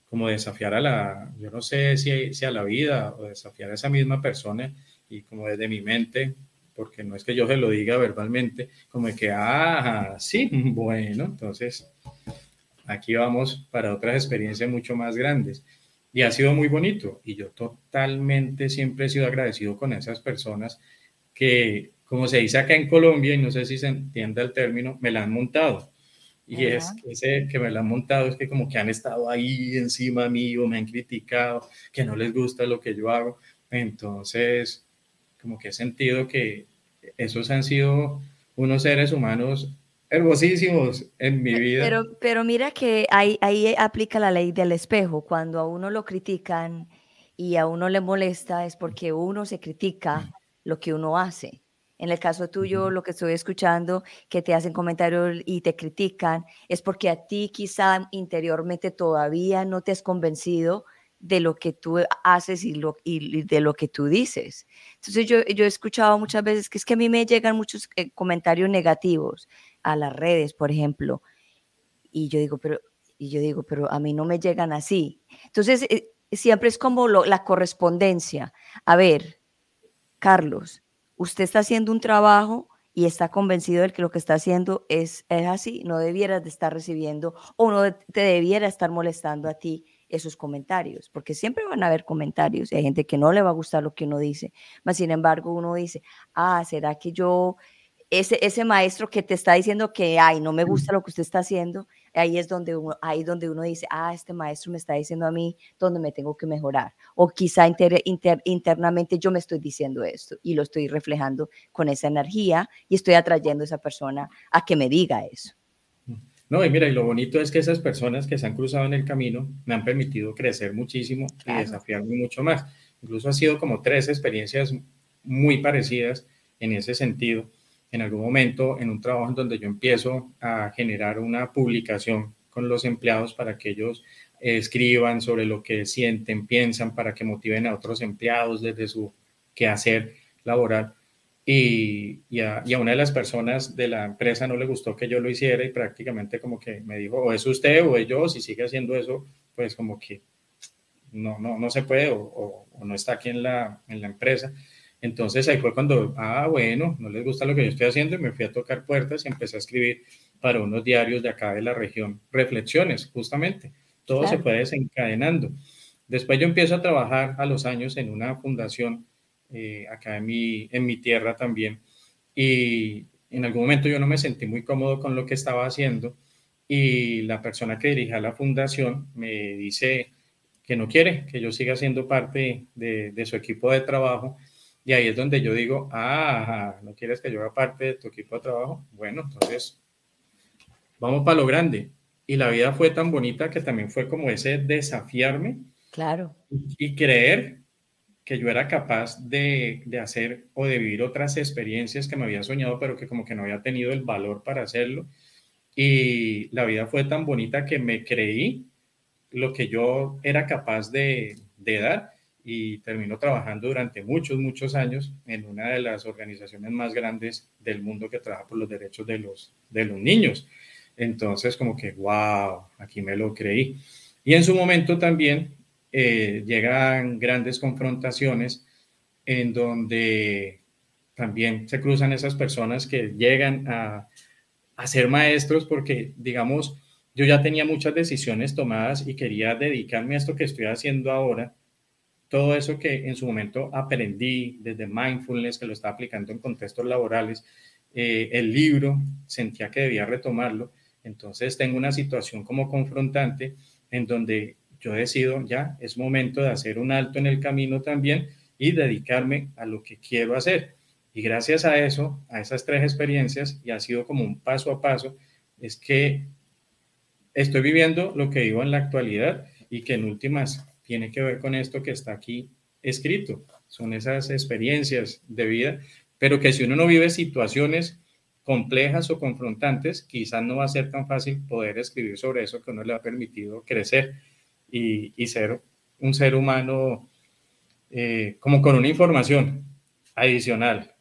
como desafiar a la, yo no sé si, si a la vida o desafiar a esa misma persona y como desde mi mente, porque no es que yo se lo diga verbalmente, como de que, ah, sí, [LAUGHS] bueno, entonces aquí vamos para otras experiencias mucho más grandes. Y ha sido muy bonito. Y yo totalmente siempre he sido agradecido con esas personas que, como se dice acá en Colombia, y no sé si se entiende el término, me la han montado. Y es que ese que me la han montado es que como que han estado ahí encima mío, me han criticado, que no les gusta lo que yo hago. Entonces, como que he sentido que esos han sido unos seres humanos hermosísimos en mi vida. Pero, pero mira que ahí, ahí aplica la ley del espejo. Cuando a uno lo critican y a uno le molesta es porque uno se critica lo que uno hace. En el caso tuyo, lo que estoy escuchando, que te hacen comentarios y te critican, es porque a ti quizá interiormente todavía no te has convencido de lo que tú haces y, lo, y de lo que tú dices. Entonces yo, yo he escuchado muchas veces que es que a mí me llegan muchos eh, comentarios negativos a las redes, por ejemplo, y yo digo, pero, y yo digo, pero a mí no me llegan así. Entonces eh, siempre es como la correspondencia. A ver, Carlos, usted está haciendo un trabajo y está convencido de que lo que está haciendo es, es así, no debieras de estar recibiendo o no te debiera estar molestando a ti esos comentarios, porque siempre van a haber comentarios y hay gente que no le va a gustar lo que uno dice, mas sin embargo uno dice, ah, ¿será que yo, ese, ese maestro que te está diciendo que, ay, no me gusta lo que usted está haciendo, ahí es donde uno, ahí donde uno dice, ah, este maestro me está diciendo a mí dónde me tengo que mejorar, o quizá internamente yo me estoy diciendo esto y lo estoy reflejando con esa energía y estoy atrayendo a esa persona a que me diga eso. No, y mira, y lo bonito es que esas personas que se han cruzado en el camino me han permitido crecer muchísimo y desafiarme mucho más. Incluso ha sido como tres experiencias muy parecidas en ese sentido. En algún momento, en un trabajo en donde yo empiezo a generar una publicación con los empleados para que ellos escriban sobre lo que sienten, piensan, para que motiven a otros empleados desde su quehacer laboral y, a, una de las personas de la empresa no le gustó que yo lo hiciera y prácticamente como que me dijo, o es usted o es yo, si sigue haciendo eso, pues como que no, no, no se puede o, no está aquí en la, en la empresa. Entonces ahí fue cuando, ah, bueno, no les gusta lo que yo estoy haciendo y me fui a tocar puertas y empecé a escribir para unos diarios de acá de la región, reflexiones, justamente. Todo se fue desencadenando. Después yo empiezo a trabajar a los años en una fundación eh, acá en mi, en mi tierra también. Y en algún momento yo no me sentí muy cómodo con lo que estaba haciendo y la persona que dirige la fundación me dice que no quiere que yo siga siendo parte de, de su equipo de trabajo. Y ahí es donde yo digo, ah, ¿no quieres que yo haga parte de tu equipo de trabajo? Bueno, entonces vamos para lo grande. Y la vida fue tan bonita que también fue como ese desafiarme. Claro. Y creer que yo era capaz de, de, hacer o de vivir otras experiencias que me había soñado, pero que como que no había tenido el valor para hacerlo. Y la vida fue tan bonita que me creí lo que yo era capaz de, de dar y terminó trabajando durante muchos, muchos años en una de las organizaciones más grandes del mundo que trabaja por los derechos de los, de los niños. Entonces, como que, wow, aquí me lo creí. Y en su momento también eh, llegan grandes confrontaciones en donde también se cruzan esas personas que llegan a, a ser maestros porque, digamos, yo ya tenía muchas decisiones tomadas y quería dedicarme a esto que estoy haciendo ahora. Todo eso que en su momento aprendí desde mindfulness, que lo estaba aplicando en contextos laborales, eh, el libro, sentía que debía retomarlo. Entonces tengo una situación como confrontante en donde yo decido ya, es momento de hacer un alto en el camino también y dedicarme a lo que quiero hacer. Y gracias a eso, a esas tres experiencias, y ha sido como un paso a paso, es que estoy viviendo lo que vivo en la actualidad y que en últimas tiene que ver con esto que está aquí escrito. Son esas experiencias de vida, pero que si uno no vive situaciones complejas o confrontantes, quizás no va a ser tan fácil poder escribir sobre eso que uno le ha permitido crecer y, ser un ser humano eh, como con una información adicional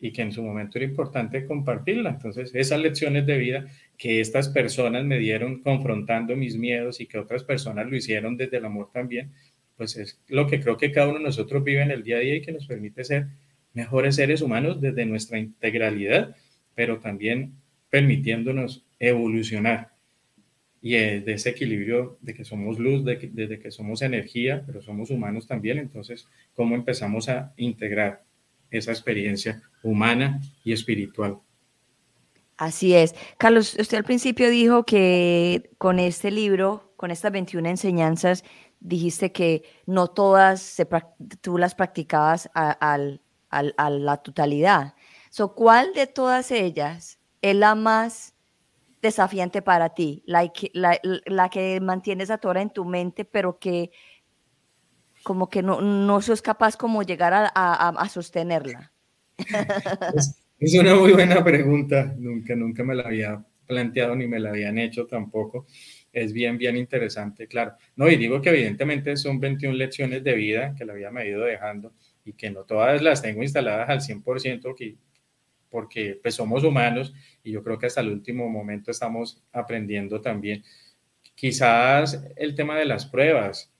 y que en su momento era importante compartirla. Entonces, esas lecciones de vida que estas personas me dieron confrontando mis miedos y que otras personas lo hicieron desde el amor también, pues es lo que creo que cada uno de nosotros vive en el día a día y que nos permite ser mejores seres humanos desde nuestra integralidad, pero también permitiéndonos evolucionar y de ese equilibrio de que somos luz, de que, somos energía, pero somos humanos también. Entonces, ¿cómo empezamos a integrar esa experiencia humana y espiritual? Así es. Carlos, usted al principio dijo que con este libro, con estas 21 enseñanzas, dijiste que no todas tú las practicabas a, a la totalidad. So, ¿Cuál de todas ellas es la más desafiante para ti, la, la, que mantienes a toda en tu mente, pero que como que no, no sos capaz como llegar a, a, sostenerla? [LAUGHS] Es, una muy buena pregunta, nunca, nunca me la había planteado ni me la habían hecho tampoco. es bien, bien interesante, claro. No, y digo que evidentemente son 21 lecciones de vida que la vida me ido dejando y que no todas las tengo instaladas al 100% porque pues somos humanos y yo creo que hasta el último momento estamos aprendiendo también. Quizás el tema de las pruebas,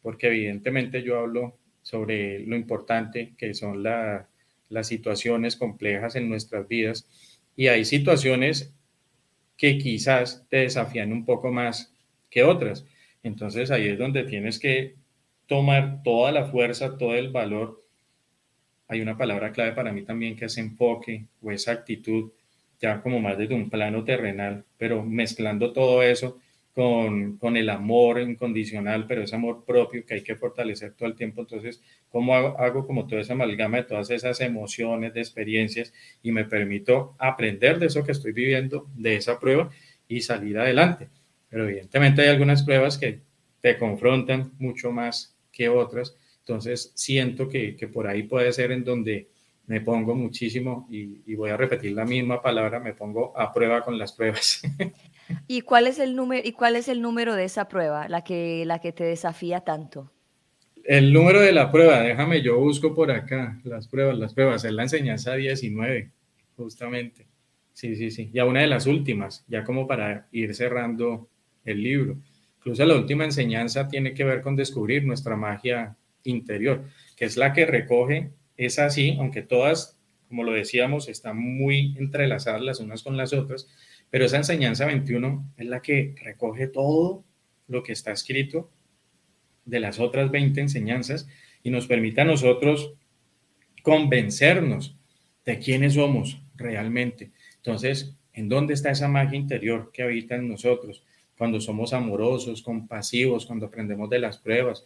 porque evidentemente yo hablo sobre lo importante que son las situaciones complejas en nuestras vidas y hay situaciones que quizás te desafían un poco más que otras. Entonces ahí es donde tienes que tomar toda la fuerza, todo el valor. Hay una palabra clave para mí también que es enfoque o esa actitud, ya como más desde un plano terrenal, pero mezclando todo eso con, con, el amor incondicional, pero ese amor propio que hay que fortalecer todo el tiempo. Entonces, ¿cómo hago, hago, como toda esa amalgama de todas esas emociones, de experiencias y me permito aprender de eso que estoy viviendo, de esa prueba y salir adelante? Pero evidentemente hay algunas pruebas que te confrontan mucho más que otras. Entonces, siento que, que por ahí puede ser en donde me pongo muchísimo y, y voy a repetir la misma palabra, me pongo a prueba con las pruebas. [LAUGHS] ¿Y cuál es el número, y cuál es el número de esa prueba, la que, la que te desafía tanto? El número de la prueba, déjame, yo busco por acá las pruebas, las pruebas, es la enseñanza 19, justamente. Sí, sí, sí. Ya una de las últimas, ya como para ir cerrando el libro. Incluso la última enseñanza tiene que ver con descubrir nuestra magia interior, que es la que recoge, es así, aunque todas, como lo decíamos, están muy entrelazadas las unas con las otras, pero esa enseñanza 21 es la que recoge todo lo que está escrito de las otras 20 enseñanzas y nos permite a nosotros convencernos de quiénes somos realmente. Entonces, ¿en dónde está esa magia interior que habita en nosotros? Cuando somos amorosos, compasivos, cuando aprendemos de las pruebas,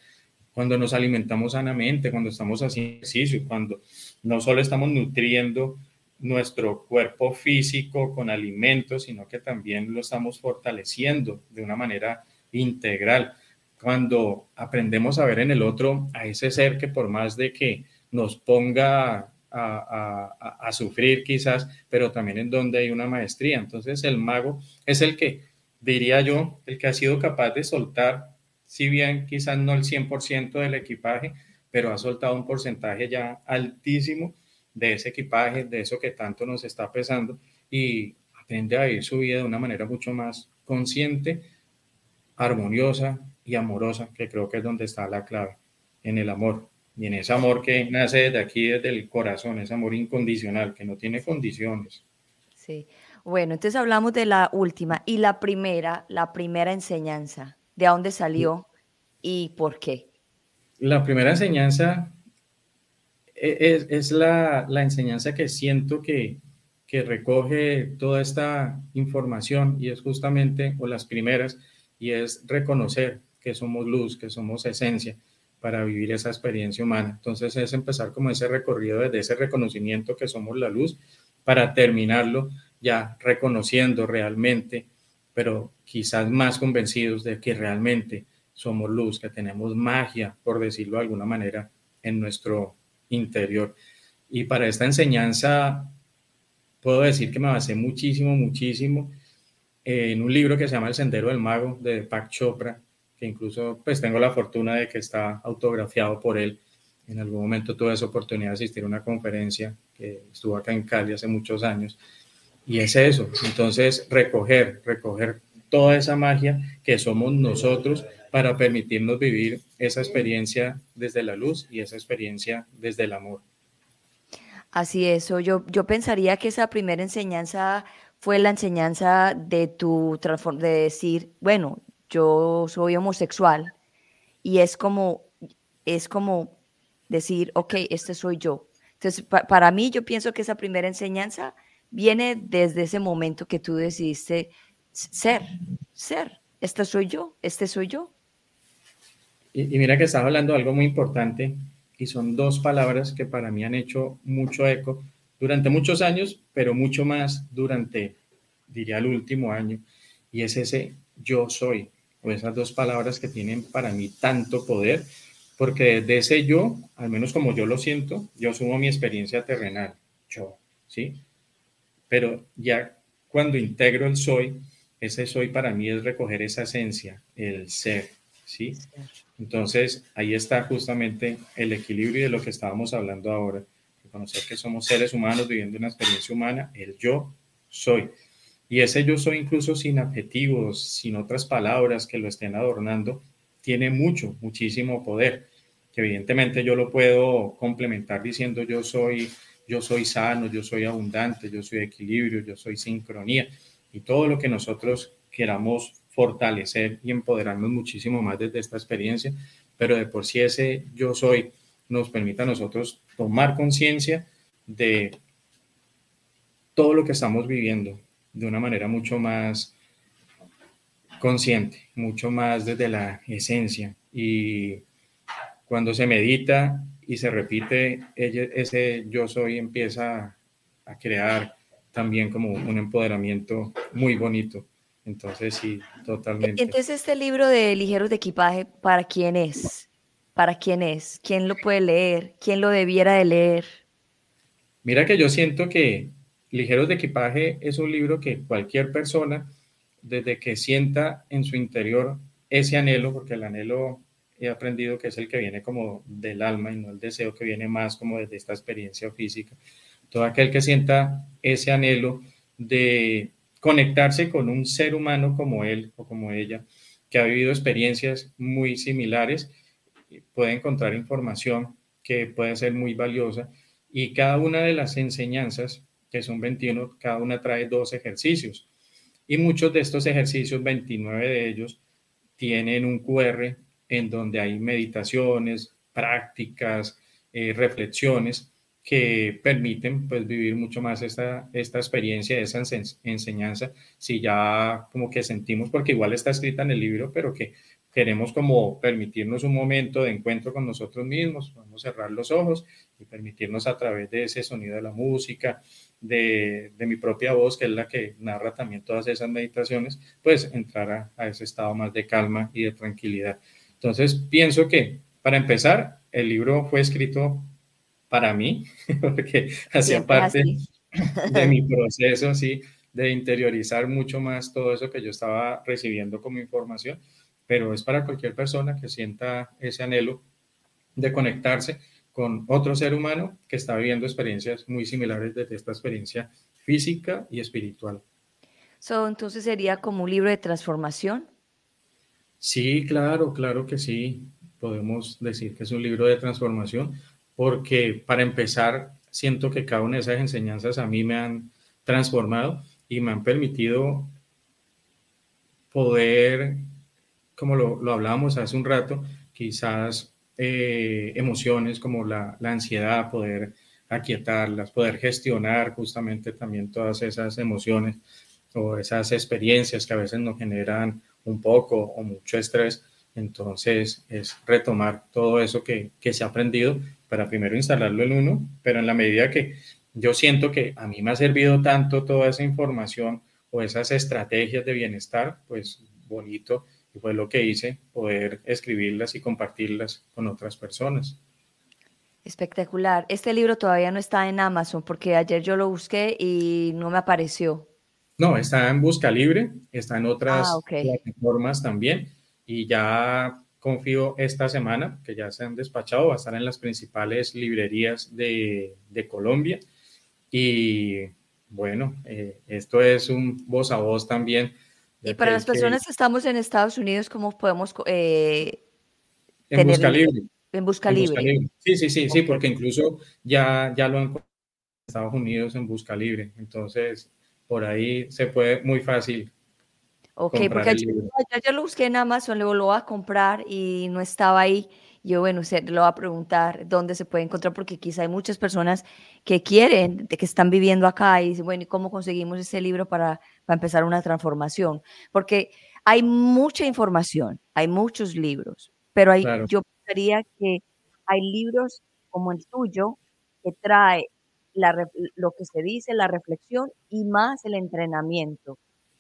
cuando nos alimentamos sanamente, cuando estamos haciendo ejercicio, cuando no solo estamos nutriendo nuestro cuerpo físico con alimentos, sino que también lo estamos fortaleciendo de una manera integral. Cuando aprendemos a ver en el otro a ese ser que por más de que nos ponga a, sufrir quizás, pero también en donde hay una maestría. Entonces el mago es el que, diría yo, el que ha sido capaz de soltar, si bien quizás no el 100% del equipaje, pero ha soltado un porcentaje ya altísimo de ese equipaje, de eso que tanto nos está pesando y aprende a vivir su vida de una manera mucho más consciente, armoniosa y amorosa, que creo que es donde está la clave, en el amor. Y en ese amor que nace desde aquí, desde el corazón, ese amor incondicional, que no tiene condiciones. Sí. Bueno, entonces hablamos de la última y la primera, la primera enseñanza. ¿De dónde salió y por qué? La primera enseñanza e, es, la, enseñanza que siento que, que recoge toda esta información y es justamente, o las primeras, y es reconocer que somos luz, que somos esencia para vivir esa experiencia humana. Entonces es empezar como ese recorrido desde ese reconocimiento que somos la luz para terminarlo ya reconociendo realmente, pero quizás más convencidos de que realmente somos luz, que tenemos magia, por decirlo de alguna manera, en nuestro interior. Y para esta enseñanza puedo decir que me basé muchísimo, muchísimo en un libro que se llama El Sendero del Mago de Pak Chopra, que incluso pues tengo la fortuna de que está autografiado por él. En algún momento tuve esa oportunidad de asistir a una conferencia que estuvo acá en Cali hace muchos años. Y es eso, entonces recoger, recoger toda esa magia que somos nosotros para permitirnos vivir esa experiencia desde la luz y esa experiencia desde el amor. Así es, yo, yo pensaría que esa primera enseñanza fue la enseñanza de tu de decir, bueno, yo soy homosexual y es como, es como decir, ok, este soy yo. Entonces, para mí, yo pienso que esa primera enseñanza viene desde ese momento que tú decidiste ser, ser, este soy yo, este soy yo. Y, mira que estás hablando de algo muy importante y son dos palabras que para mí han hecho mucho eco durante muchos años, pero mucho más durante, diría, el último año. Y es ese yo soy, o esas dos palabras que tienen para mí tanto poder, porque de ese yo, al menos como yo lo siento, yo sumo mi experiencia terrenal, yo, ¿sí? Pero ya cuando integro el soy, ese soy para mí es recoger esa esencia, el ser, ¿sí? Entonces, ahí está justamente el equilibrio de lo que estábamos hablando ahora, reconocer que somos seres humanos viviendo una experiencia humana, el yo soy. Y ese yo soy incluso sin adjetivos, sin otras palabras que lo estén adornando, tiene mucho, muchísimo poder, que evidentemente yo lo puedo complementar diciendo yo soy, yo soy sano, yo soy abundante, yo soy equilibrio, yo soy sincronía y todo lo que nosotros queramos fortalecer y empoderarnos muchísimo más desde esta experiencia, pero de por sí ese yo soy nos permite a nosotros tomar conciencia de todo lo que estamos viviendo de una manera mucho más consciente, mucho más desde la esencia. Y cuando se medita y se repite, ese yo soy empieza a crear también como un empoderamiento muy bonito entonces, sí, totalmente. Entonces, este libro de ligeros de equipaje, ¿para quién es? ¿Para quién es? ¿Quién lo puede leer? ¿Quién lo debiera de leer? Mira que yo siento que Ligeros de equipaje es un libro que cualquier persona, desde que sienta en su interior ese anhelo, porque el anhelo he aprendido que es el que viene como del alma y no el deseo que viene más como desde esta experiencia física. Todo aquel que sienta ese anhelo de conectarse con un ser humano como él o como ella, que ha vivido experiencias muy similares, puede encontrar información que puede ser muy valiosa y cada una de las enseñanzas, que son 21, cada una trae dos ejercicios. Y muchos de estos ejercicios, 29 de ellos, tienen un QR en donde hay meditaciones, prácticas, eh, reflexiones que permiten pues vivir mucho más esta, esta experiencia, esa enseñanza, si ya como que sentimos, porque igual está escrita en el libro, pero que queremos como permitirnos un momento de encuentro con nosotros mismos, a cerrar los ojos y permitirnos a través de ese sonido de la música, de, de mi propia voz, que es la que narra también todas esas meditaciones, pues entrar a, a ese estado más de calma y de tranquilidad. Entonces, pienso que para empezar, el libro fue escrito para mí, [LAUGHS] porque hacía parte de mi [LAUGHS] proceso, sí, de interiorizar mucho más todo eso que yo estaba recibiendo como información, pero es para cualquier persona que sienta ese anhelo de conectarse con otro ser humano que está viviendo experiencias muy similares desde esta experiencia física y espiritual. So, entonces sería como un libro de transformación. Sí, claro, claro que sí. Podemos decir que es un libro de transformación porque para empezar, siento que cada una de esas enseñanzas a mí me han transformado y me han permitido poder, como lo, hablábamos hace un rato, quizás eh, emociones como la, la ansiedad, poder aquietarlas, poder gestionar justamente también todas esas emociones o esas experiencias que a veces nos generan un poco o mucho estrés. Entonces es retomar todo eso que, que se ha aprendido para primero instalarlo en uno, pero en la medida que yo siento que a mí me ha servido tanto toda esa información o esas estrategias de bienestar, pues bonito, fue lo que hice, poder escribirlas y compartirlas con otras personas. Espectacular. Este libro todavía no está en Amazon porque ayer yo lo busqué y no me apareció. No, está en Busca Libre, está en otras ah, plataformas también y ya confío esta semana, que ya se han despachado, va a estar en las principales librerías de, de Colombia. Y bueno, eh, esto es un voz a voz también. Y para las personas que, estamos en Estados Unidos, ¿cómo podemos... Eh, en busca libre. En busca, libre. Sí, sí, sí, sí, porque incluso ya, ya lo han en Estados Unidos en busca libre. Entonces, por ahí se puede muy fácil Ok, porque yo, lo busqué en Amazon, luego lo voy a comprar y no estaba ahí. Yo, bueno, se, lo voy a preguntar dónde se puede encontrar, porque quizá hay muchas personas que quieren, que están viviendo acá y dicen, bueno, ¿y cómo conseguimos ese libro para, para empezar una transformación? Porque hay mucha información, hay muchos libros, pero hay, yo pensaría que hay libros como el tuyo que trae la, lo que se dice, la reflexión y más el entrenamiento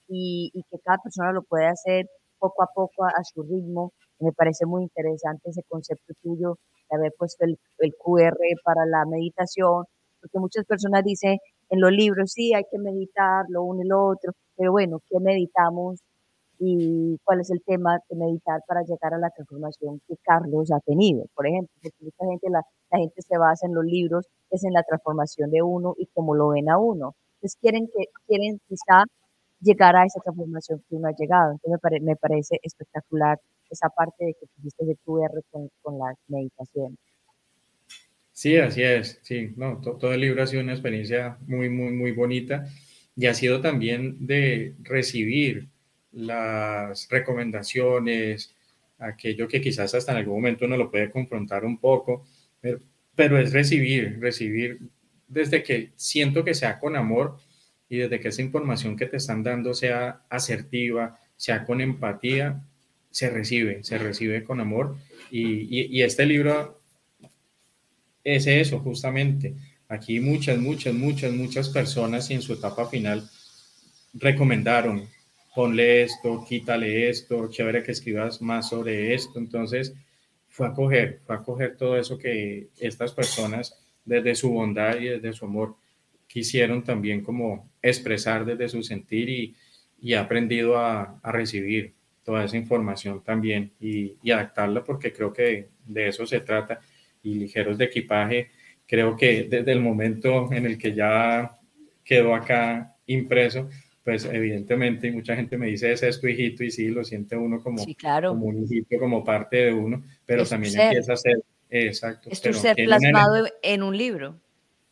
y, que cada persona lo puede hacer poco a poco a, su ritmo. Me parece muy interesante ese concepto tuyo de haber puesto el, el QR para la meditación, porque muchas personas dicen, en los libros sí hay que meditar lo uno y lo otro, pero bueno, ¿qué meditamos y cuál es el tema de meditar para llegar a la transformación que Carlos ha tenido? Por ejemplo, porque mucha gente, la, la gente se basa en los libros, es en la transformación de uno y cómo lo ven a uno. Entonces quieren, que, quieren quizá llegar a esa transformación que uno ha llegado. Entonces me, me parece espectacular esa parte de que tuviste de tu R con, con la meditación. Sí, así es. Sí, no, todo el libro ha sido una experiencia muy, muy, muy bonita y ha sido también de recibir las recomendaciones, aquello que quizás hasta en algún momento uno lo puede confrontar un poco, pero, es recibir, recibir desde que siento que sea con amor y desde que esa información que te están dando sea asertiva, sea con empatía, se recibe, se recibe con amor. Y, y, este libro es eso, justamente. Aquí muchas, muchas, muchas, muchas personas en su etapa final recomendaron, ponle esto, quítale esto, chévere que escribas más sobre esto. Entonces, fue a coger, fue a coger todo eso que estas personas, desde su bondad y desde su amor, quisieron también como expresar desde su sentir y, y aprendido a, recibir toda esa información también y, y, adaptarla porque creo que de eso se trata. Y ligeros de equipaje, creo que desde el momento en el que ya quedó acá impreso, pues evidentemente mucha gente me dice ese es tu hijito y sí, lo siente uno como, como un hijito, como parte de uno, pero también empieza a ser, exacto. Es tu ser plasmado en un libro.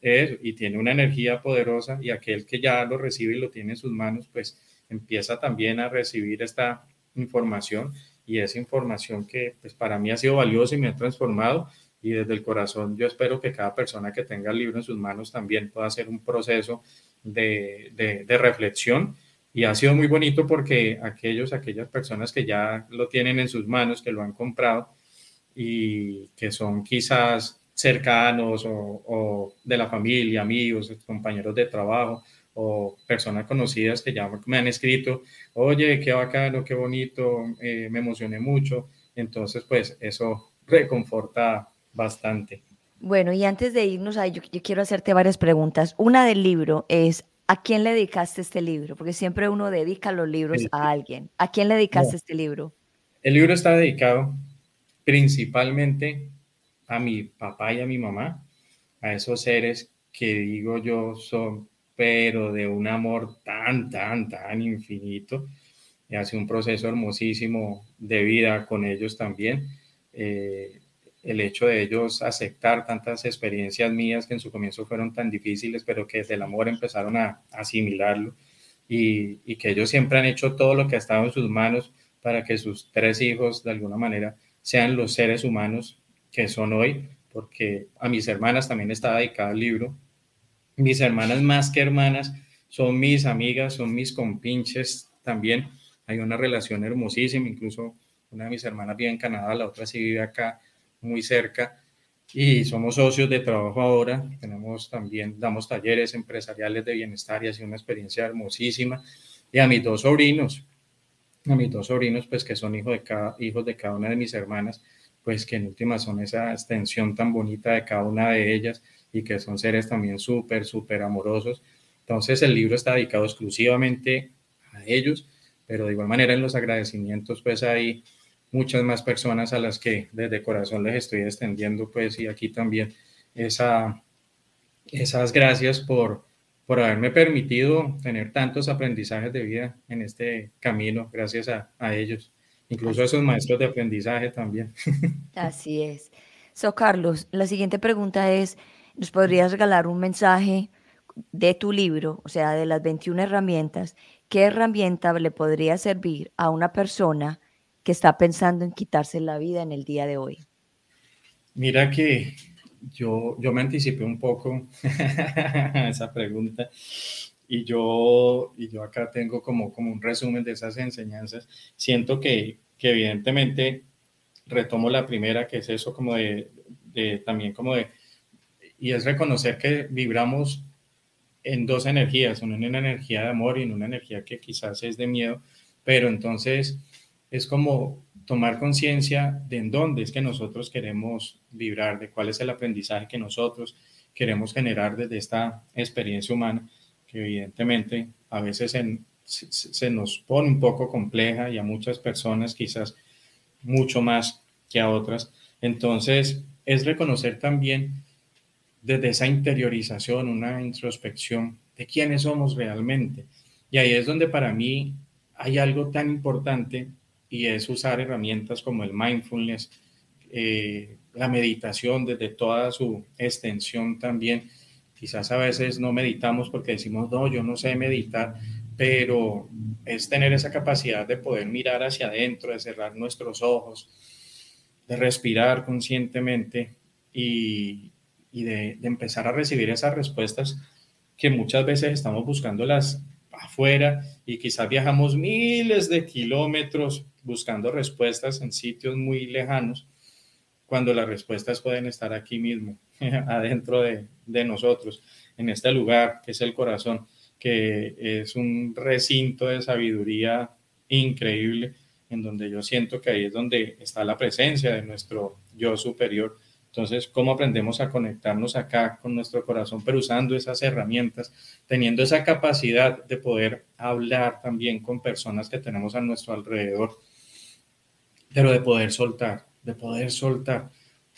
Y tiene una energía poderosa y aquel que ya lo recibe y lo tiene en sus manos, pues empieza también a recibir esta información y esa información que pues para mí ha sido valiosa y me ha transformado y desde el corazón yo espero que cada persona que tenga el libro en sus manos también pueda hacer un proceso de, de, reflexión y ha sido muy bonito porque aquellos, aquellas personas que ya lo tienen en sus manos, que lo han comprado y que son quizás cercanos o, de la familia, amigos, compañeros de trabajo o personas conocidas que ya me han escrito, oye, qué bacano, qué bonito, eh, me emocioné mucho. Entonces, pues eso reconforta bastante. Bueno, y antes de irnos, yo, yo quiero hacerte varias preguntas. Una del libro es, ¿a quién le dedicaste este libro? Porque siempre uno dedica los libros a alguien. ¿A quién le dedicaste este libro? El libro está dedicado principalmente a mi papá y a mi mamá, a esos seres que digo yo son, pero de un amor tan, tan, tan infinito. Y hace un proceso hermosísimo de vida con ellos también. Eh, el hecho de ellos aceptar tantas experiencias mías que en su comienzo fueron tan difíciles, pero que desde el amor empezaron a, asimilarlo y, y, que ellos siempre han hecho todo lo que ha estado en sus manos para que sus tres hijos de alguna manera sean los seres humanos que son hoy, porque a mis hermanas también está dedicado el libro. Mis hermanas más que hermanas son mis amigas, son mis compinches también. Hay una relación hermosísima, incluso una de mis hermanas vive en Canadá, la otra sí vive acá muy cerca y somos socios de trabajo ahora. Tenemos también, damos talleres empresariales de bienestar y ha sido una experiencia hermosísima. Y a mis dos sobrinos, a mis dos sobrinos, pues que son hijos de cada, hijos de cada una de mis hermanas, pues que en última son esa extensión tan bonita de cada una de ellas y que son seres también súper, súper amorosos. Entonces el libro está dedicado exclusivamente a ellos, pero de igual manera en los agradecimientos pues hay muchas más personas a las que desde corazón les estoy extendiendo pues y aquí también esa, esas gracias por, por haberme permitido tener tantos aprendizajes de vida en este camino, gracias a, a ellos incluso a esos maestros de aprendizaje también. [LAUGHS] Así es. So, Carlos, la siguiente pregunta es, ¿nos podrías regalar un mensaje de tu libro, o sea, de las 21 herramientas? ¿Qué herramienta le podría servir a una persona que está pensando en quitarse la vida en el día de hoy? Mira que yo, yo me anticipé un poco a [LAUGHS] esa pregunta y yo, y yo acá tengo como, como un resumen de esas enseñanzas. Siento que, que evidentemente retomo la primera, que es eso como de, también como de, y es reconocer que vibramos en dos energías, una en energía de amor y en una energía que quizás es de miedo, pero entonces es como tomar conciencia de en dónde es que nosotros queremos vibrar, de cuál es el aprendizaje que nosotros queremos generar desde esta experiencia humana, que evidentemente a veces se, nos pone un poco compleja y a muchas personas quizás mucho más que a otras. Entonces, es reconocer también desde esa interiorización, una introspección de quiénes somos realmente. Y ahí es donde para mí hay algo tan importante y es usar herramientas como el mindfulness, eh, la meditación desde toda su extensión también. Quizás a veces no meditamos porque decimos, no, yo no sé meditar, pero es tener esa capacidad de poder mirar hacia adentro, de cerrar nuestros ojos, de respirar conscientemente y, de, de, empezar a recibir esas respuestas que muchas veces estamos buscándolas afuera y quizás viajamos miles de kilómetros buscando respuestas en sitios muy lejanos, cuando las respuestas pueden estar aquí mismo, [LAUGHS] adentro de, de nosotros, en este lugar que es el corazón, que es un recinto de sabiduría increíble, en donde yo siento que ahí es donde está la presencia de nuestro yo superior. Entonces, ¿cómo aprendemos a conectarnos acá con nuestro corazón, pero usando esas herramientas, teniendo esa capacidad de poder hablar también con personas que tenemos a nuestro alrededor, pero de poder soltar, de poder soltar,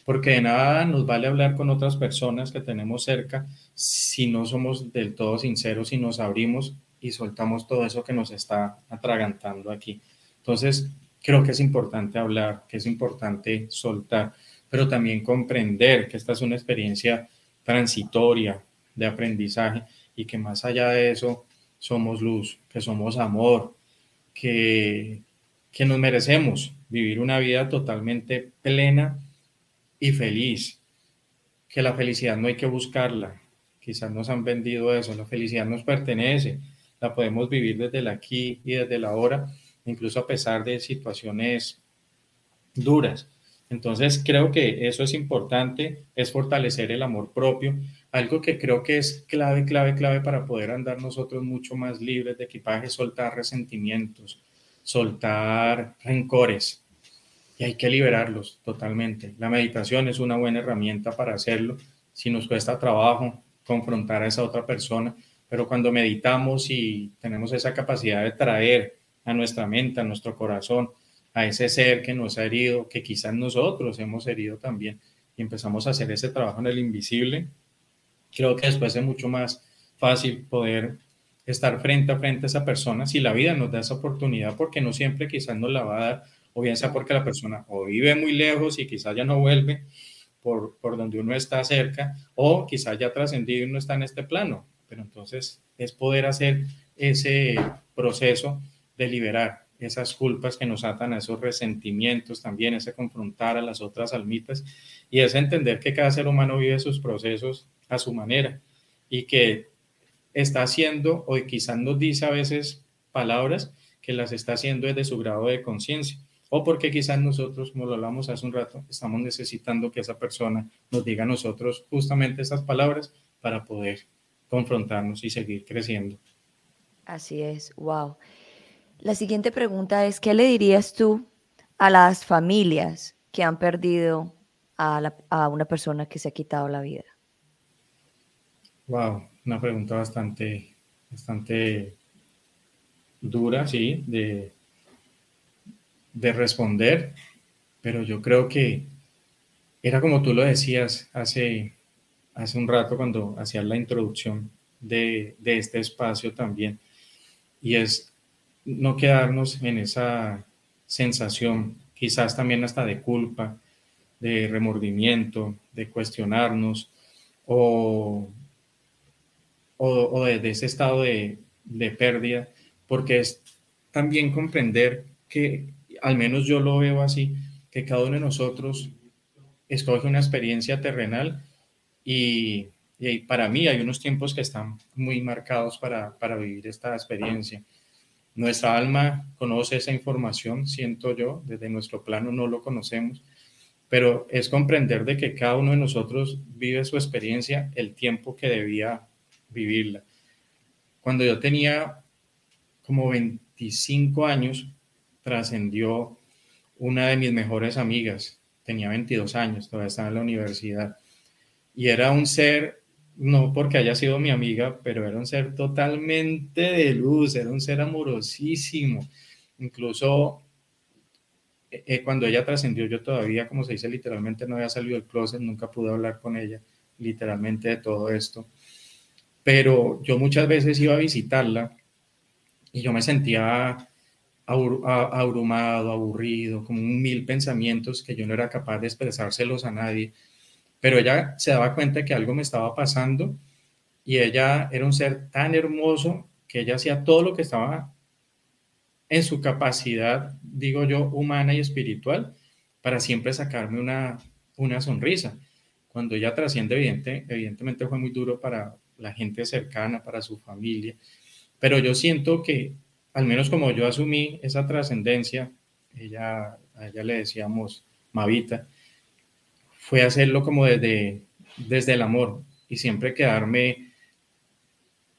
porque de nada nos vale hablar con otras personas que tenemos cerca si no somos del todo sinceros y nos abrimos y soltamos todo eso que nos está atragantando aquí. Entonces, creo que es importante hablar, que es importante soltar, pero también comprender que esta es una experiencia transitoria de aprendizaje y que más allá de eso somos luz, que somos amor, que, que nos merecemos vivir una vida totalmente plena y feliz, que la felicidad no hay que buscarla, quizás nos han vendido eso, la felicidad nos pertenece, la podemos vivir desde el aquí y desde la ahora, incluso a pesar de situaciones duras. Entonces creo que eso es importante, es fortalecer el amor propio, algo que creo que es clave, clave, clave para poder andar nosotros mucho más libres de equipaje, soltar resentimientos, soltar rencores, y hay que liberarlos totalmente. La meditación es una buena herramienta para hacerlo. Si nos cuesta trabajo confrontar a esa otra persona, pero cuando meditamos y tenemos esa capacidad de traer a nuestra mente, a nuestro corazón, a ese ser que nos ha herido, que quizás nosotros hemos herido también, y empezamos a hacer ese trabajo en el invisible, creo que después es mucho más fácil poder estar frente a frente a esa persona si la vida nos da esa oportunidad, porque no siempre quizás nos la va a dar o bien sea porque la persona o vive muy lejos y quizás ya no vuelve por, por donde uno está cerca, o quizás ya trascendido y no está en este plano. Pero entonces es poder hacer ese proceso de liberar esas culpas que nos atan a esos resentimientos también, ese confrontar a las otras almitas y es entender que cada ser humano vive sus procesos a su manera y que está haciendo o quizás nos dice a veces palabras que las está haciendo desde su grado de conciencia o porque quizás nosotros, como lo hablamos hace un rato, estamos necesitando que esa persona nos diga a nosotros justamente esas palabras para poder confrontarnos y seguir creciendo. Así es, wow. La siguiente pregunta es, ¿qué le dirías tú a las familias que han perdido a, a una persona que se ha quitado la vida? Wow, una pregunta bastante, bastante dura, sí, de, de responder, pero yo creo que era como tú lo decías hace, hace un rato cuando hacías la introducción de, de este espacio también, y es no quedarnos en esa sensación, quizás también hasta de culpa, de remordimiento, de cuestionarnos o, o, de, ese estado de, de pérdida, porque es también comprender que al menos yo lo veo así, que cada uno de nosotros escoge una experiencia terrenal y, para mí hay unos tiempos que están muy marcados para, para vivir esta experiencia. Nuestra alma conoce esa información, siento yo, desde nuestro plano no lo conocemos, pero es comprender de que cada uno de nosotros vive su experiencia el tiempo que debía vivirla. Cuando yo tenía como 25 años, trascendió una de mis mejores amigas, tenía 22 años, todavía estaba en la universidad, y era un ser no porque haya sido mi amiga, pero era un ser totalmente de luz, era un ser amorosísimo. Incluso eh, eh, cuando ella trascendió, yo todavía, como se dice literalmente, no había salido del closet, nunca pude hablar con ella literalmente de todo esto. Pero yo muchas veces iba a visitarla y yo me sentía abrumado, aburrido, como mil pensamientos que yo no era capaz de expresárselos a nadie. Pero ella se daba cuenta que algo me estaba pasando y ella era un ser tan hermoso que ella hacía todo lo que estaba en su capacidad, digo yo, humana y espiritual, para siempre sacarme una, una sonrisa. Cuando ella trasciende, evidente, evidentemente fue muy duro para la gente cercana, para su familia, pero yo siento que, al menos como yo asumí esa trascendencia, ella, a ella le decíamos Mavita, fue hacerlo como desde, desde el amor y siempre quedarme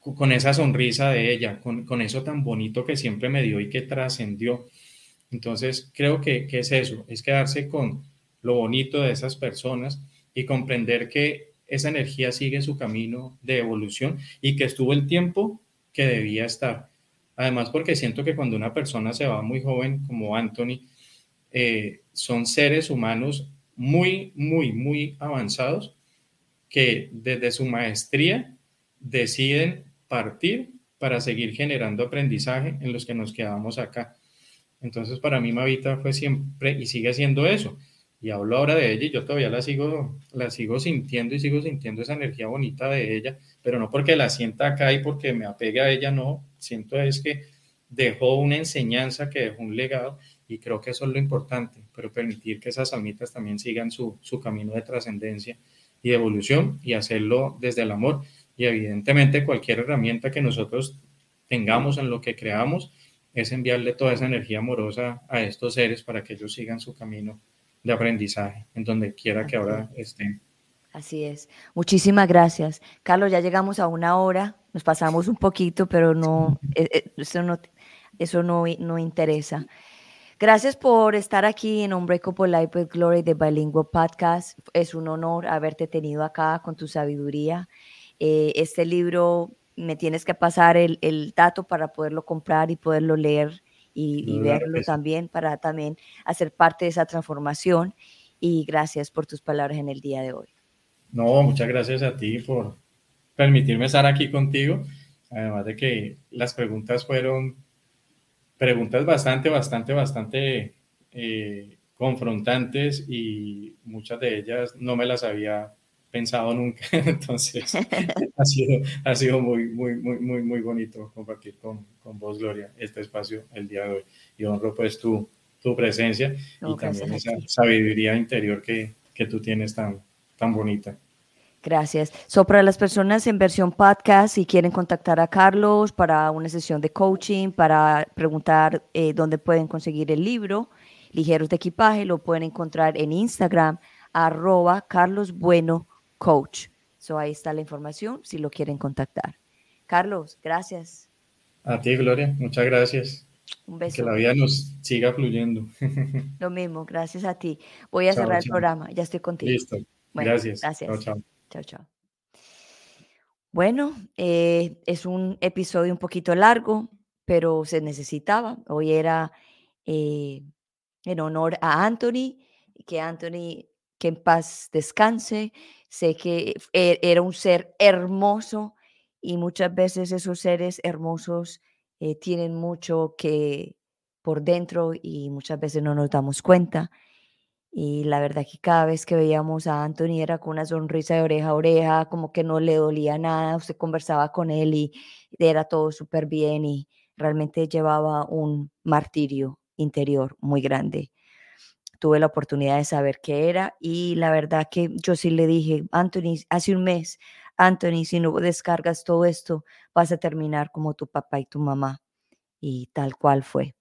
con esa sonrisa de ella, con, con eso tan bonito que siempre me dio y que trascendió. Entonces, creo que, que, es eso, es quedarse con lo bonito de esas personas y comprender que esa energía sigue su camino de evolución y que estuvo el tiempo que debía estar. Además, porque siento que cuando una persona se va muy joven, como Anthony, eh, son seres humanos muy, muy, muy avanzados que desde su maestría deciden partir para seguir generando aprendizaje en los que nos quedamos acá. Entonces, para mí Mavita fue siempre y sigue siendo eso. Y hablo ahora de ella y yo todavía la sigo, la sigo sintiendo y sigo sintiendo esa energía bonita de ella, pero no porque la sienta acá y porque me apegue a ella, no. Siento es que dejó una enseñanza, que dejó un legado y creo que eso es lo importante, pero permitir que esas almitas también sigan su, su camino de trascendencia y evolución y hacerlo desde el amor y evidentemente cualquier herramienta que nosotros tengamos en lo que creamos es enviarle toda esa energía amorosa a estos seres para que ellos sigan su camino de aprendizaje en donde quiera que ahora estén. Así es. Muchísimas gracias. Carlos, ya llegamos a una hora, nos pasamos un poquito, pero no, eh, eh, eso no, eso no, no interesa. Gracias por estar aquí en Unbreakable Life with Glory de Bilingual Podcast. Es un honor haberte tenido acá con tu sabiduría eh, este libro me tienes que pasar el, el, dato para poderlo comprar y poderlo leer y, verlo también, para también hacer parte de esa transformación. Y gracias por tus palabras en el día de hoy. No, muchas gracias a ti por permitirme estar aquí contigo. Además de que las preguntas fueron preguntas bastante, bastante, bastante eh, confrontantes y muchas de ellas no me las había pensado nunca. [LAUGHS] Entonces, ha sido, ha sido muy, muy, muy, muy, muy bonito compartir con, con vos, Gloria, este espacio el día de hoy. Y honro pues tu, tu presencia y también esa sabiduría interior que, que tú tienes tan, tan bonita. Gracias. So, para las personas en versión podcast, si quieren contactar a Carlos para una sesión de coaching, para preguntar eh, dónde pueden conseguir el libro, Ligeros de Equipaje, lo pueden encontrar en Instagram, arroba Carlos Bueno coach. So ahí está la información si lo quieren contactar. Carlos, gracias. A ti, Gloria, muchas gracias. Un beso. Que la vida nos siga fluyendo. Lo mismo, gracias a ti. Voy a cerrar el programa, ya estoy contigo. Listo. gracias. Gracias. Chao, chao. Chao, Bueno, eh, es un episodio un poquito largo, pero se necesitaba. Hoy era eh, en honor a Anthony, que Anthony, que en paz descanse, sé que e, era un ser hermoso y muchas veces esos seres hermosos eh, tienen mucho que por dentro y muchas veces no nos damos cuenta. Y la verdad que cada vez que veíamos a Anthony era con una sonrisa de oreja a oreja, como que no le dolía nada, usted conversaba con él y era todo súper bien y realmente llevaba un martirio interior muy grande tuve la oportunidad de saber qué era y la verdad que yo sí le dije, Anthony, hace un mes, Anthony, si no descargas todo esto, vas a terminar como tu papá y tu mamá. Y tal cual fue.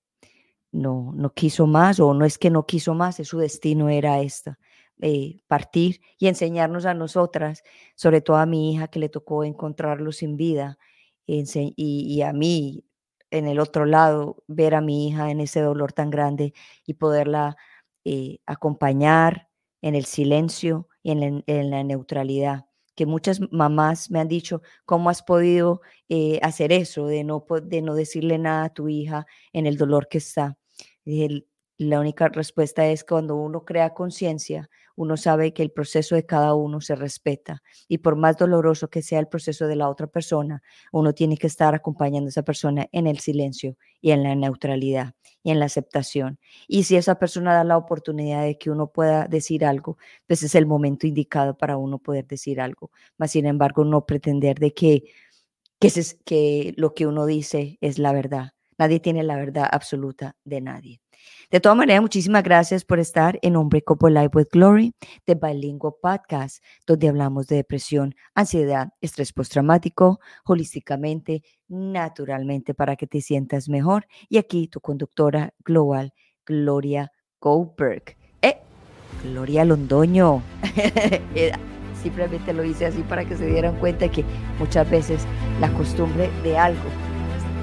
No, no quiso más o no es que no quiso más, es su destino era esta, eh, partir y enseñarnos a nosotras, sobre todo a mi hija que le tocó encontrarlo sin vida y, y a mí en el otro lado, ver a mi hija en ese dolor tan grande y poderla eh, acompañar en el silencio y en la, neutralidad, que muchas mamás me han dicho, ¿cómo has podido eh, hacer eso, de no, de no decirle nada a tu hija en el dolor que está? La única respuesta es cuando uno crea conciencia, uno sabe que el proceso de cada uno se respeta y por más doloroso que sea el proceso de la otra persona, uno tiene que estar acompañando a esa persona en el silencio y en la neutralidad y en la aceptación. Y si esa persona da la oportunidad de que uno pueda decir algo, pues es el momento indicado para uno poder decir algo. Mas, sin embargo, no pretender de que, que, que lo que uno dice es la verdad. Nadie tiene la verdad absoluta de nadie. De todas maneras, muchísimas gracias por estar en Hombre Copo Live with Glory, de Bilingual Podcast, donde hablamos de depresión, ansiedad, estrés postraumático, holísticamente, naturalmente, para que te sientas mejor. Y aquí tu conductora global, Gloria Goldberg. ¡Eh! Gloria Londoño. [LAUGHS] Simplemente lo hice así para que se dieran cuenta que muchas veces la costumbre de algo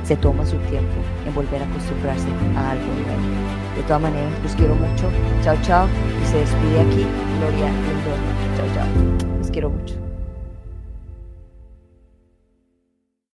se toma su tiempo en volver a acostumbrarse a algo nuevo. De todas maneras, los quiero mucho. Chao, chao. Y se despide aquí Gloria Chao, chao. Los quiero mucho.